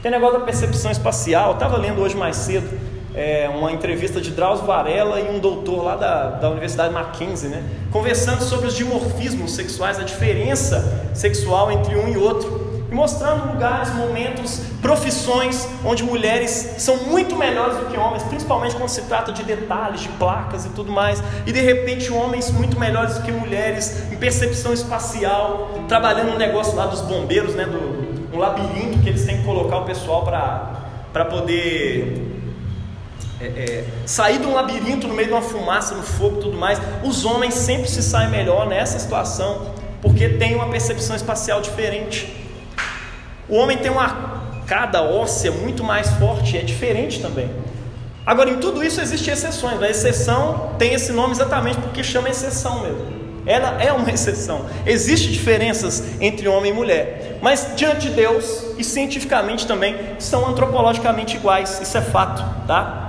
Tem negócio da percepção espacial, estava lendo hoje mais cedo é, uma entrevista de Drauzio Varela e um doutor lá da, da Universidade Mackenzie, né? conversando sobre os dimorfismos sexuais, a diferença sexual entre um e outro e mostrando lugares, momentos, profissões onde mulheres são muito melhores do que homens, principalmente quando se trata de detalhes, de placas e tudo mais, e de repente homens muito melhores do que mulheres em percepção espacial, trabalhando no negócio lá dos bombeiros, né, do um labirinto que eles têm que colocar o pessoal para poder é, é, sair de um labirinto no meio de uma fumaça, no fogo e tudo mais. Os homens sempre se saem melhor nessa situação, porque tem uma percepção espacial diferente. O homem tem uma cada óssea muito mais forte, é diferente também. Agora, em tudo isso existem exceções. A exceção tem esse nome exatamente porque chama exceção mesmo. Ela é uma exceção. Existem diferenças entre homem e mulher, mas diante de Deus e cientificamente também são antropologicamente iguais. Isso é fato, tá?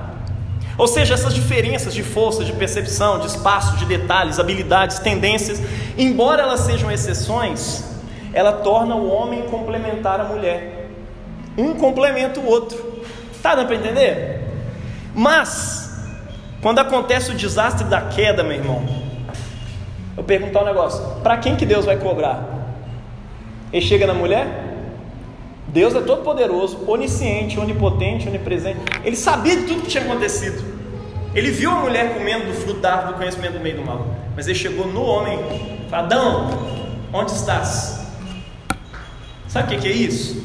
Ou seja, essas diferenças de força, de percepção, de espaço, de detalhes, habilidades, tendências, embora elas sejam exceções, ela torna o homem complementar a mulher. Um complementa o outro. Tá dando para entender? Mas, quando acontece o desastre da queda, meu irmão, eu perguntar um negócio: para quem que Deus vai cobrar? Ele chega na mulher? Deus é todo poderoso, onisciente, onipotente, onipresente. Ele sabia de tudo que tinha acontecido. Ele viu a mulher comendo do fruto da árvore do conhecimento do meio do mal. Mas ele chegou no homem, Adão, onde estás? Sabe o que é isso?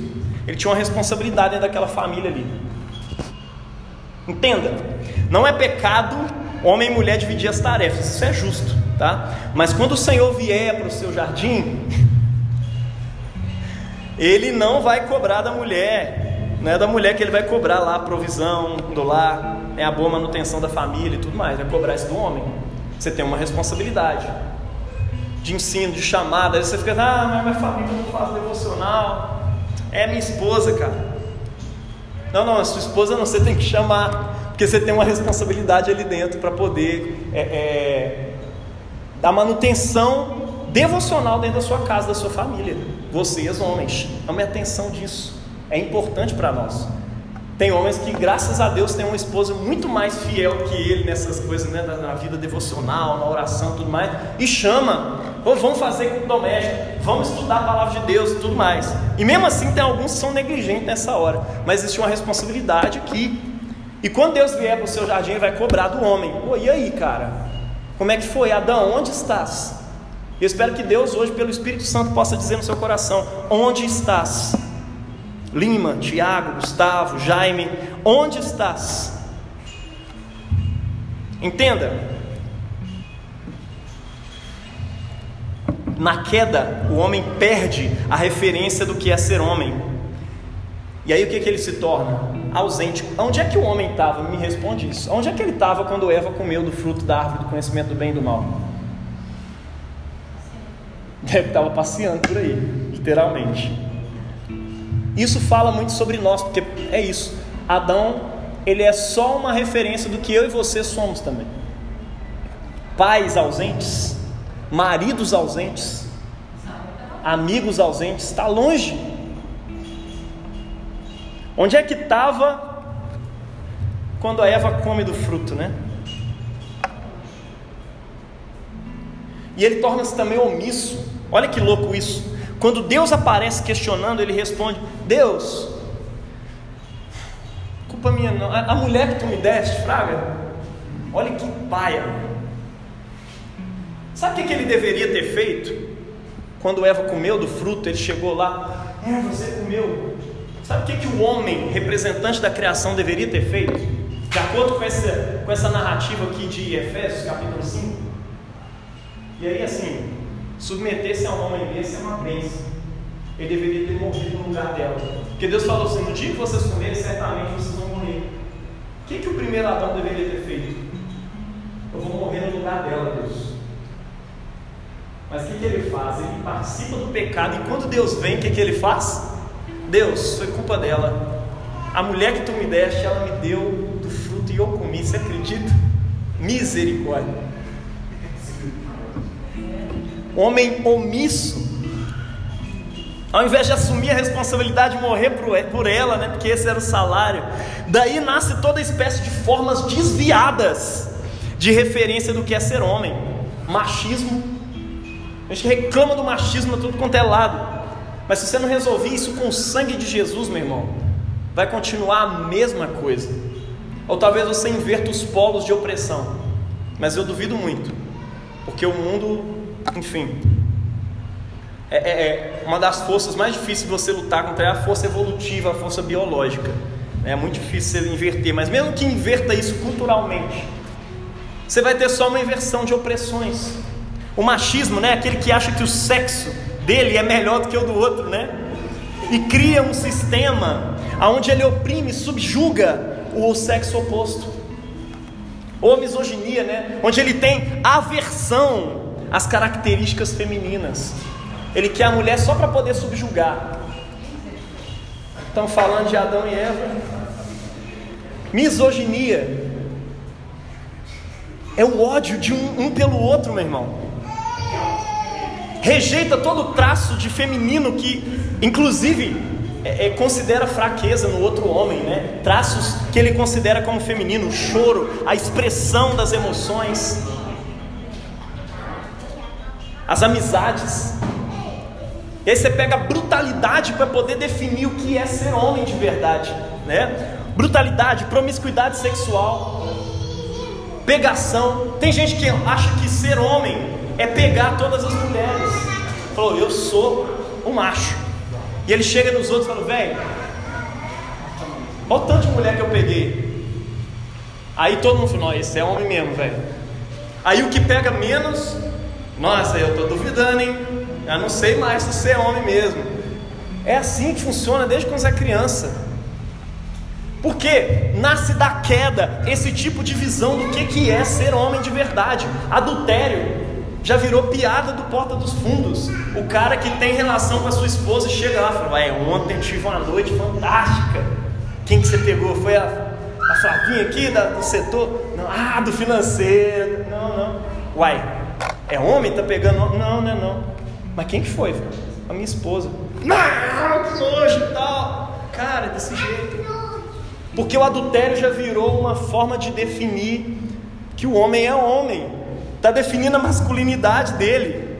Ele tinha uma responsabilidade dentro daquela família ali. Entenda, não é pecado homem e mulher dividir as tarefas, isso é justo, tá? Mas quando o Senhor vier para o seu jardim, ele não vai cobrar da mulher, não é da mulher que ele vai cobrar lá a provisão do lar, é a boa manutenção da família e tudo mais, vai cobrar isso do homem. Você tem uma responsabilidade de ensino, de chamada, aí você fica, ah, mas minha família não faz devocional, é minha esposa, cara. Não, não, a sua esposa não, você tem que chamar, porque você tem uma responsabilidade ali dentro para poder é, é, dar manutenção devocional dentro da sua casa, da sua família. Vocês, homens, ame atenção disso, é importante para nós. Tem homens que, graças a Deus, têm uma esposa muito mais fiel que ele nessas coisas, né, na vida devocional, na oração tudo mais, e chama, vamos fazer culto doméstico, vamos estudar a palavra de Deus e tudo mais. E mesmo assim, tem alguns que são negligentes nessa hora, mas existe uma responsabilidade aqui. E quando Deus vier para o seu jardim, vai cobrar do homem: Pô, e aí, cara? Como é que foi? Adão, onde estás? Eu espero que Deus, hoje, pelo Espírito Santo, possa dizer no seu coração: Onde estás? Lima, Tiago, Gustavo, Jaime, onde estás? Entenda, na queda o homem perde a referência do que é ser homem. E aí o que, que ele se torna? Ausente. Onde é que o homem estava? Me responde isso. Onde é que ele estava quando Eva comeu do fruto da árvore do conhecimento do bem e do mal? Deve estava passeando por aí, literalmente. Isso fala muito sobre nós, porque é isso. Adão, ele é só uma referência do que eu e você somos também. Pais ausentes, maridos ausentes, amigos ausentes, está longe. Onde é que estava quando a Eva come do fruto, né? E ele torna-se também omisso. Olha que louco isso. Quando Deus aparece questionando, ele responde: Deus, culpa minha não. A mulher que tu me deste, Fraga, olha que paia. Sabe o que ele deveria ter feito? Quando Eva comeu do fruto, ele chegou lá, é, você comeu. Sabe o que, que o homem, representante da criação, deveria ter feito? De acordo com essa, com essa narrativa aqui de Efésios, capítulo 5. E aí, assim, submeter-se a um homem desse é uma bênção. Ele deveria ter morrido no lugar dela. Porque Deus falou assim: no dia que vocês comerem, certamente vocês vão morrer. O que, que o primeiro Adão deveria ter feito? Eu vou morrer no lugar dela, Deus. Mas o que, que ele faz? Ele participa do pecado e quando Deus vem, o que, que ele faz? Deus, foi culpa dela. A mulher que tu me deste, ela me deu do fruto e eu comi. Você acredita? Misericórdia homem omisso. Ao invés de assumir a responsabilidade de morrer por ela, né, porque esse era o salário, daí nasce toda espécie de formas desviadas de referência do que é ser homem. Machismo, a gente reclama do machismo a tudo quanto é lado, mas se você não resolver isso com o sangue de Jesus, meu irmão, vai continuar a mesma coisa. Ou talvez você inverta os polos de opressão, mas eu duvido muito, porque o mundo enfim, é, é, é, uma das forças mais difíceis de você lutar contra é a força evolutiva, a força biológica. É muito difícil você inverter, mas mesmo que inverta isso culturalmente, você vai ter só uma inversão de opressões. O machismo, né, aquele que acha que o sexo dele é melhor do que o do outro, né? E cria um sistema onde ele oprime, subjuga o sexo oposto. Ou misoginia, né? Onde ele tem aversão às características femininas. Ele quer a mulher só para poder subjugar. Estamos falando de Adão e Eva. Misoginia é o ódio de um, um pelo outro, meu irmão rejeita todo traço de feminino que, inclusive, é, é, considera fraqueza no outro homem, né? Traços que ele considera como feminino, o choro, a expressão das emoções, as amizades. E aí você pega brutalidade para poder definir o que é ser homem de verdade, né? Brutalidade, promiscuidade sexual, pegação. Tem gente que acha que ser homem é pegar todas as mulheres. Falou, eu sou um macho. E ele chega nos outros e fala, velho, olha o tanto de mulher que eu peguei. Aí todo mundo fala, esse é homem mesmo, velho. Aí o que pega menos, nossa, eu estou duvidando, hein? Eu não sei mais se você é homem mesmo. É assim que funciona desde quando você é criança. Porque nasce da queda esse tipo de visão do que, que é ser homem de verdade. Adultério já virou piada do Porta dos Fundos. O cara que tem relação com a sua esposa chega lá e fala: Vai, ontem tive uma noite fantástica. Quem que você pegou? Foi a, a Flavinha aqui da, do setor? Não, ah, do financeiro. Não, não. Uai, é homem? Tá pegando? Não, não é não. Mas quem que foi? A minha esposa. Não, que nojo e tal. Cara, desse jeito. Porque o adultério já virou uma forma de definir que o homem é homem está definindo a masculinidade dele.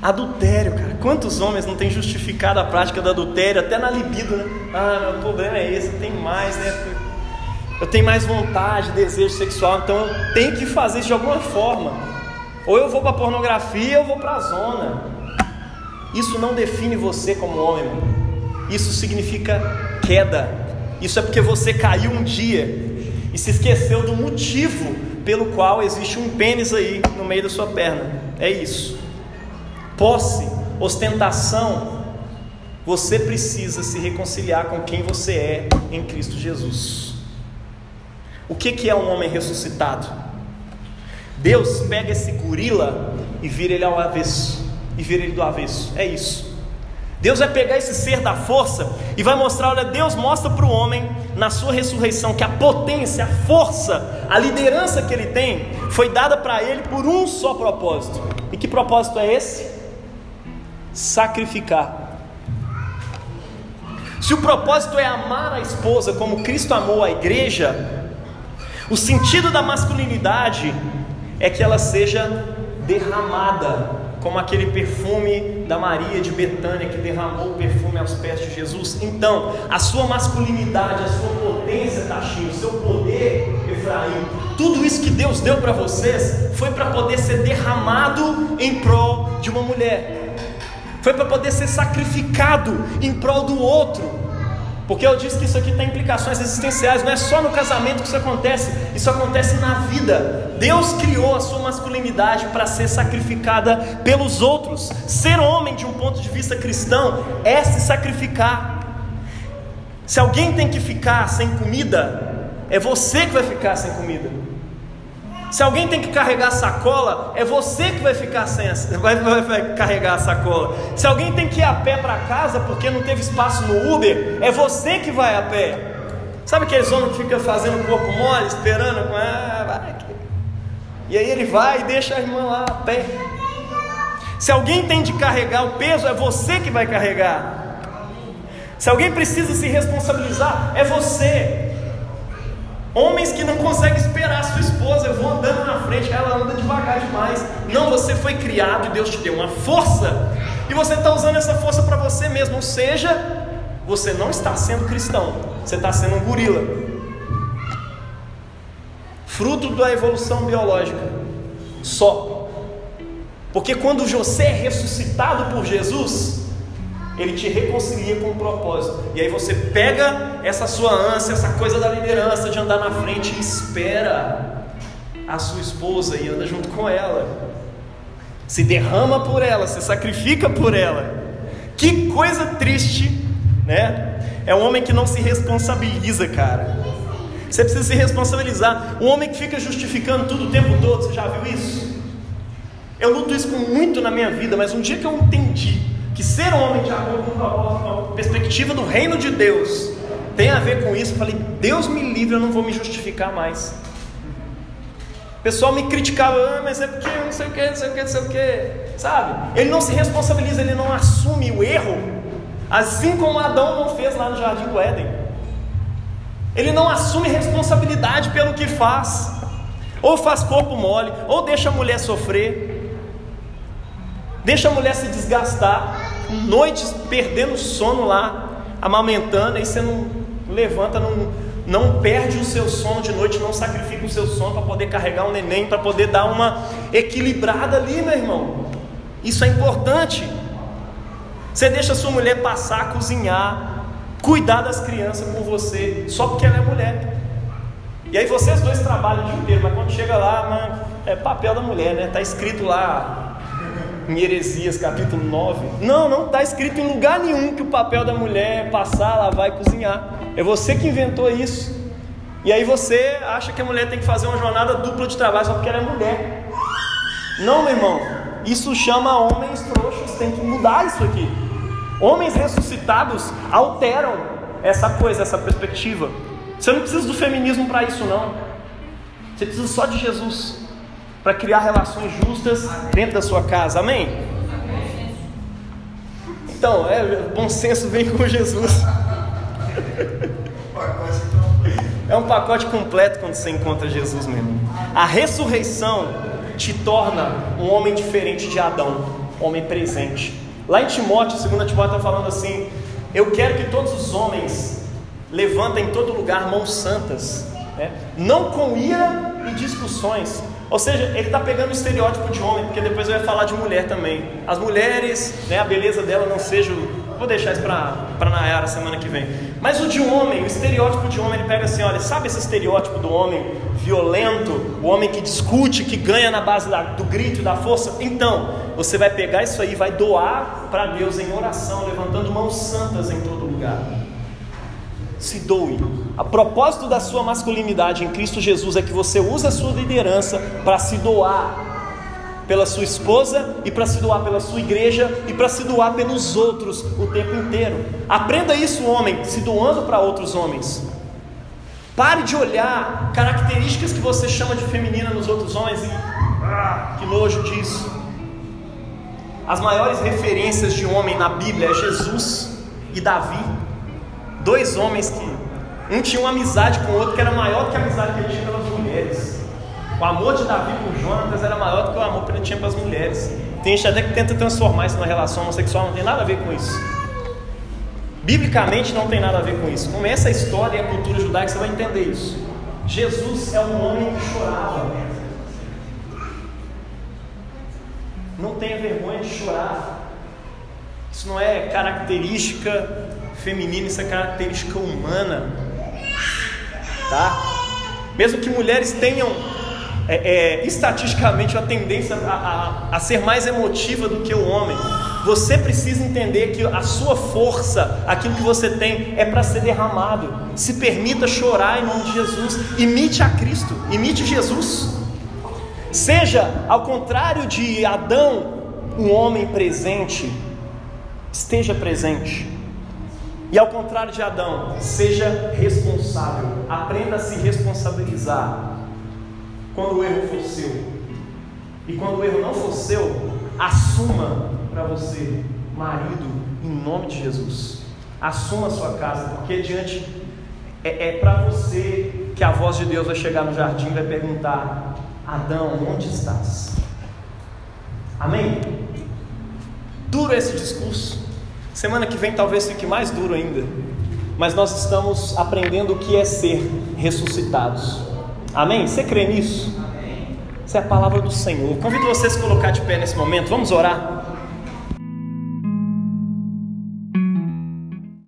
Adultério, cara. Quantos homens não têm justificado a prática do adultério, até na libido, né? Ah, meu problema é esse, tem mais, né? Eu tenho mais vontade, desejo sexual, então eu tenho que fazer isso de alguma forma. Ou eu vou para pornografia, ou eu vou para a zona. Isso não define você como homem, mano. Isso significa queda. Isso é porque você caiu um dia e se esqueceu do motivo pelo qual existe um pênis aí no meio da sua perna. É isso. Posse, ostentação, você precisa se reconciliar com quem você é em Cristo Jesus. O que, que é um homem ressuscitado? Deus pega esse gorila e vira ele ao avesso, e vira ele do avesso. É isso. Deus vai pegar esse ser da força e vai mostrar: olha, Deus mostra para o homem, na sua ressurreição, que a potência, a força, a liderança que ele tem, foi dada para ele por um só propósito. E que propósito é esse? Sacrificar. Se o propósito é amar a esposa como Cristo amou a igreja, o sentido da masculinidade é que ela seja derramada como aquele perfume da Maria de Betânia que derramou o perfume aos pés de Jesus. Então, a sua masculinidade, a sua potência, Tachinho, o seu poder, Efraim, tudo isso que Deus deu para vocês foi para poder ser derramado em prol de uma mulher, foi para poder ser sacrificado em prol do outro. Porque eu disse que isso aqui tem implicações existenciais, não é só no casamento que isso acontece, isso acontece na vida. Deus criou a sua masculinidade para ser sacrificada pelos outros. Ser homem, de um ponto de vista cristão, é se sacrificar. Se alguém tem que ficar sem comida, é você que vai ficar sem comida. Se alguém tem que carregar a sacola, é você que vai ficar sem a, vai, vai, vai carregar a sacola. Se alguém tem que ir a pé para casa porque não teve espaço no Uber, é você que vai a pé. Sabe aqueles homens que ficam fazendo corpo mole, esperando ah, vai. E aí ele vai e deixa a irmã lá a pé. Se alguém tem de carregar o peso, é você que vai carregar. Se alguém precisa se responsabilizar, é você. Homens que não conseguem esperar a sua esposa, eu vou andando na frente, ela anda devagar demais. Não, você foi criado e Deus te deu uma força, e você está usando essa força para você mesmo, ou seja, você não está sendo cristão, você está sendo um gorila. Fruto da evolução biológica, só. Porque quando você é ressuscitado por Jesus, ele te reconcilia com o propósito. E aí você pega essa sua ânsia, essa coisa da liderança, de andar na frente e espera a sua esposa e anda junto com ela. Se derrama por ela, se sacrifica por ela. Que coisa triste, né? É um homem que não se responsabiliza, cara. Você precisa se responsabilizar. Um homem que fica justificando tudo o tempo todo, você já viu isso? Eu luto isso muito na minha vida, mas um dia que eu entendi que ser homem de acordo com a perspectiva do reino de Deus, tem a ver com isso, eu falei, Deus me livre, eu não vou me justificar mais. O pessoal me criticava, ah, mas é porque não sei o que, não sei o que, não sei o que, sabe? Ele não se responsabiliza, ele não assume o erro, assim como Adão não fez lá no jardim do Éden. Ele não assume responsabilidade pelo que faz, ou faz corpo mole, ou deixa a mulher sofrer, deixa a mulher se desgastar, noites perdendo sono lá, amamentando, aí você não levanta, não, não perde o seu sono de noite, não sacrifica o seu sono para poder carregar um neném, para poder dar uma equilibrada ali, meu irmão. Isso é importante. Você deixa sua mulher passar, cozinhar, cuidar das crianças com você, só porque ela é mulher. E aí vocês dois trabalham o dia inteiro, mas quando chega lá, é papel da mulher, né? Tá escrito lá em Heresias capítulo 9. Não, não está escrito em lugar nenhum que o papel da mulher é passar, lavar e cozinhar. É você que inventou isso. E aí você acha que a mulher tem que fazer uma jornada dupla de trabalho só porque ela é mulher. Não, meu irmão. Isso chama homens frouxos. Tem que mudar isso aqui. Homens ressuscitados alteram essa coisa, essa perspectiva. Você não precisa do feminismo para isso, não. Você precisa só de Jesus para criar relações justas dentro da sua casa. Amém? Então, é, bom senso vem com Jesus. É um pacote completo quando você encontra Jesus mesmo. A ressurreição te torna um homem diferente de Adão, homem presente. Lá em Timóteo, 2 Timóteo está falando assim: Eu quero que todos os homens levantem em todo lugar mãos santas, né? não com ira e discussões, ou seja, ele está pegando o estereótipo de homem, porque depois ia falar de mulher também. As mulheres, né, a beleza dela não seja. Vou deixar isso para Nayara semana que vem. Mas o de homem, o estereótipo de homem, ele pega assim: olha, sabe esse estereótipo do homem violento, o homem que discute, que ganha na base da, do grito da força? Então, você vai pegar isso aí vai doar para Deus em oração, levantando mãos santas em todo lugar se doe. A propósito da sua masculinidade em Cristo Jesus é que você use a sua liderança para se doar pela sua esposa e para se doar pela sua igreja e para se doar pelos outros o tempo inteiro. Aprenda isso, homem, se doando para outros homens. Pare de olhar características que você chama de feminina nos outros homens e ah, que nojo disso. As maiores referências de homem na Bíblia é Jesus e Davi. Dois homens que um tinha uma amizade com o outro que era maior do que a amizade que ele tinha pelas mulheres. O amor de Davi com Jonatas era maior do que o amor que ele tinha pelas mulheres. Tem gente até que tenta transformar isso numa relação homossexual, não tem nada a ver com isso. Biblicamente não tem nada a ver com isso. Começa a história e a cultura judaica, você vai entender isso. Jesus é um homem que chorava. Não tenha vergonha de chorar. Isso não é característica feminina, isso é característica humana, tá? Mesmo que mulheres tenham é, é, estatisticamente a tendência a, a, a ser mais emotiva do que o homem, você precisa entender que a sua força, aquilo que você tem, é para ser derramado. Se permita chorar em nome de Jesus. Imite a Cristo, imite Jesus. Seja, ao contrário de Adão, um homem presente. Esteja presente. E ao contrário de Adão, seja responsável, aprenda a se responsabilizar quando o erro for seu. E quando o erro não for seu, assuma para você, marido, em nome de Jesus. Assuma a sua casa, porque diante é, é para você que a voz de Deus vai chegar no jardim e vai perguntar: Adão, onde estás? Amém? Duro esse discurso. Semana que vem talvez fique mais duro ainda, mas nós estamos aprendendo o que é ser ressuscitados. Amém? Você crê nisso? Amém. Essa é a palavra do Senhor. Convido você a colocar de pé nesse momento. Vamos orar.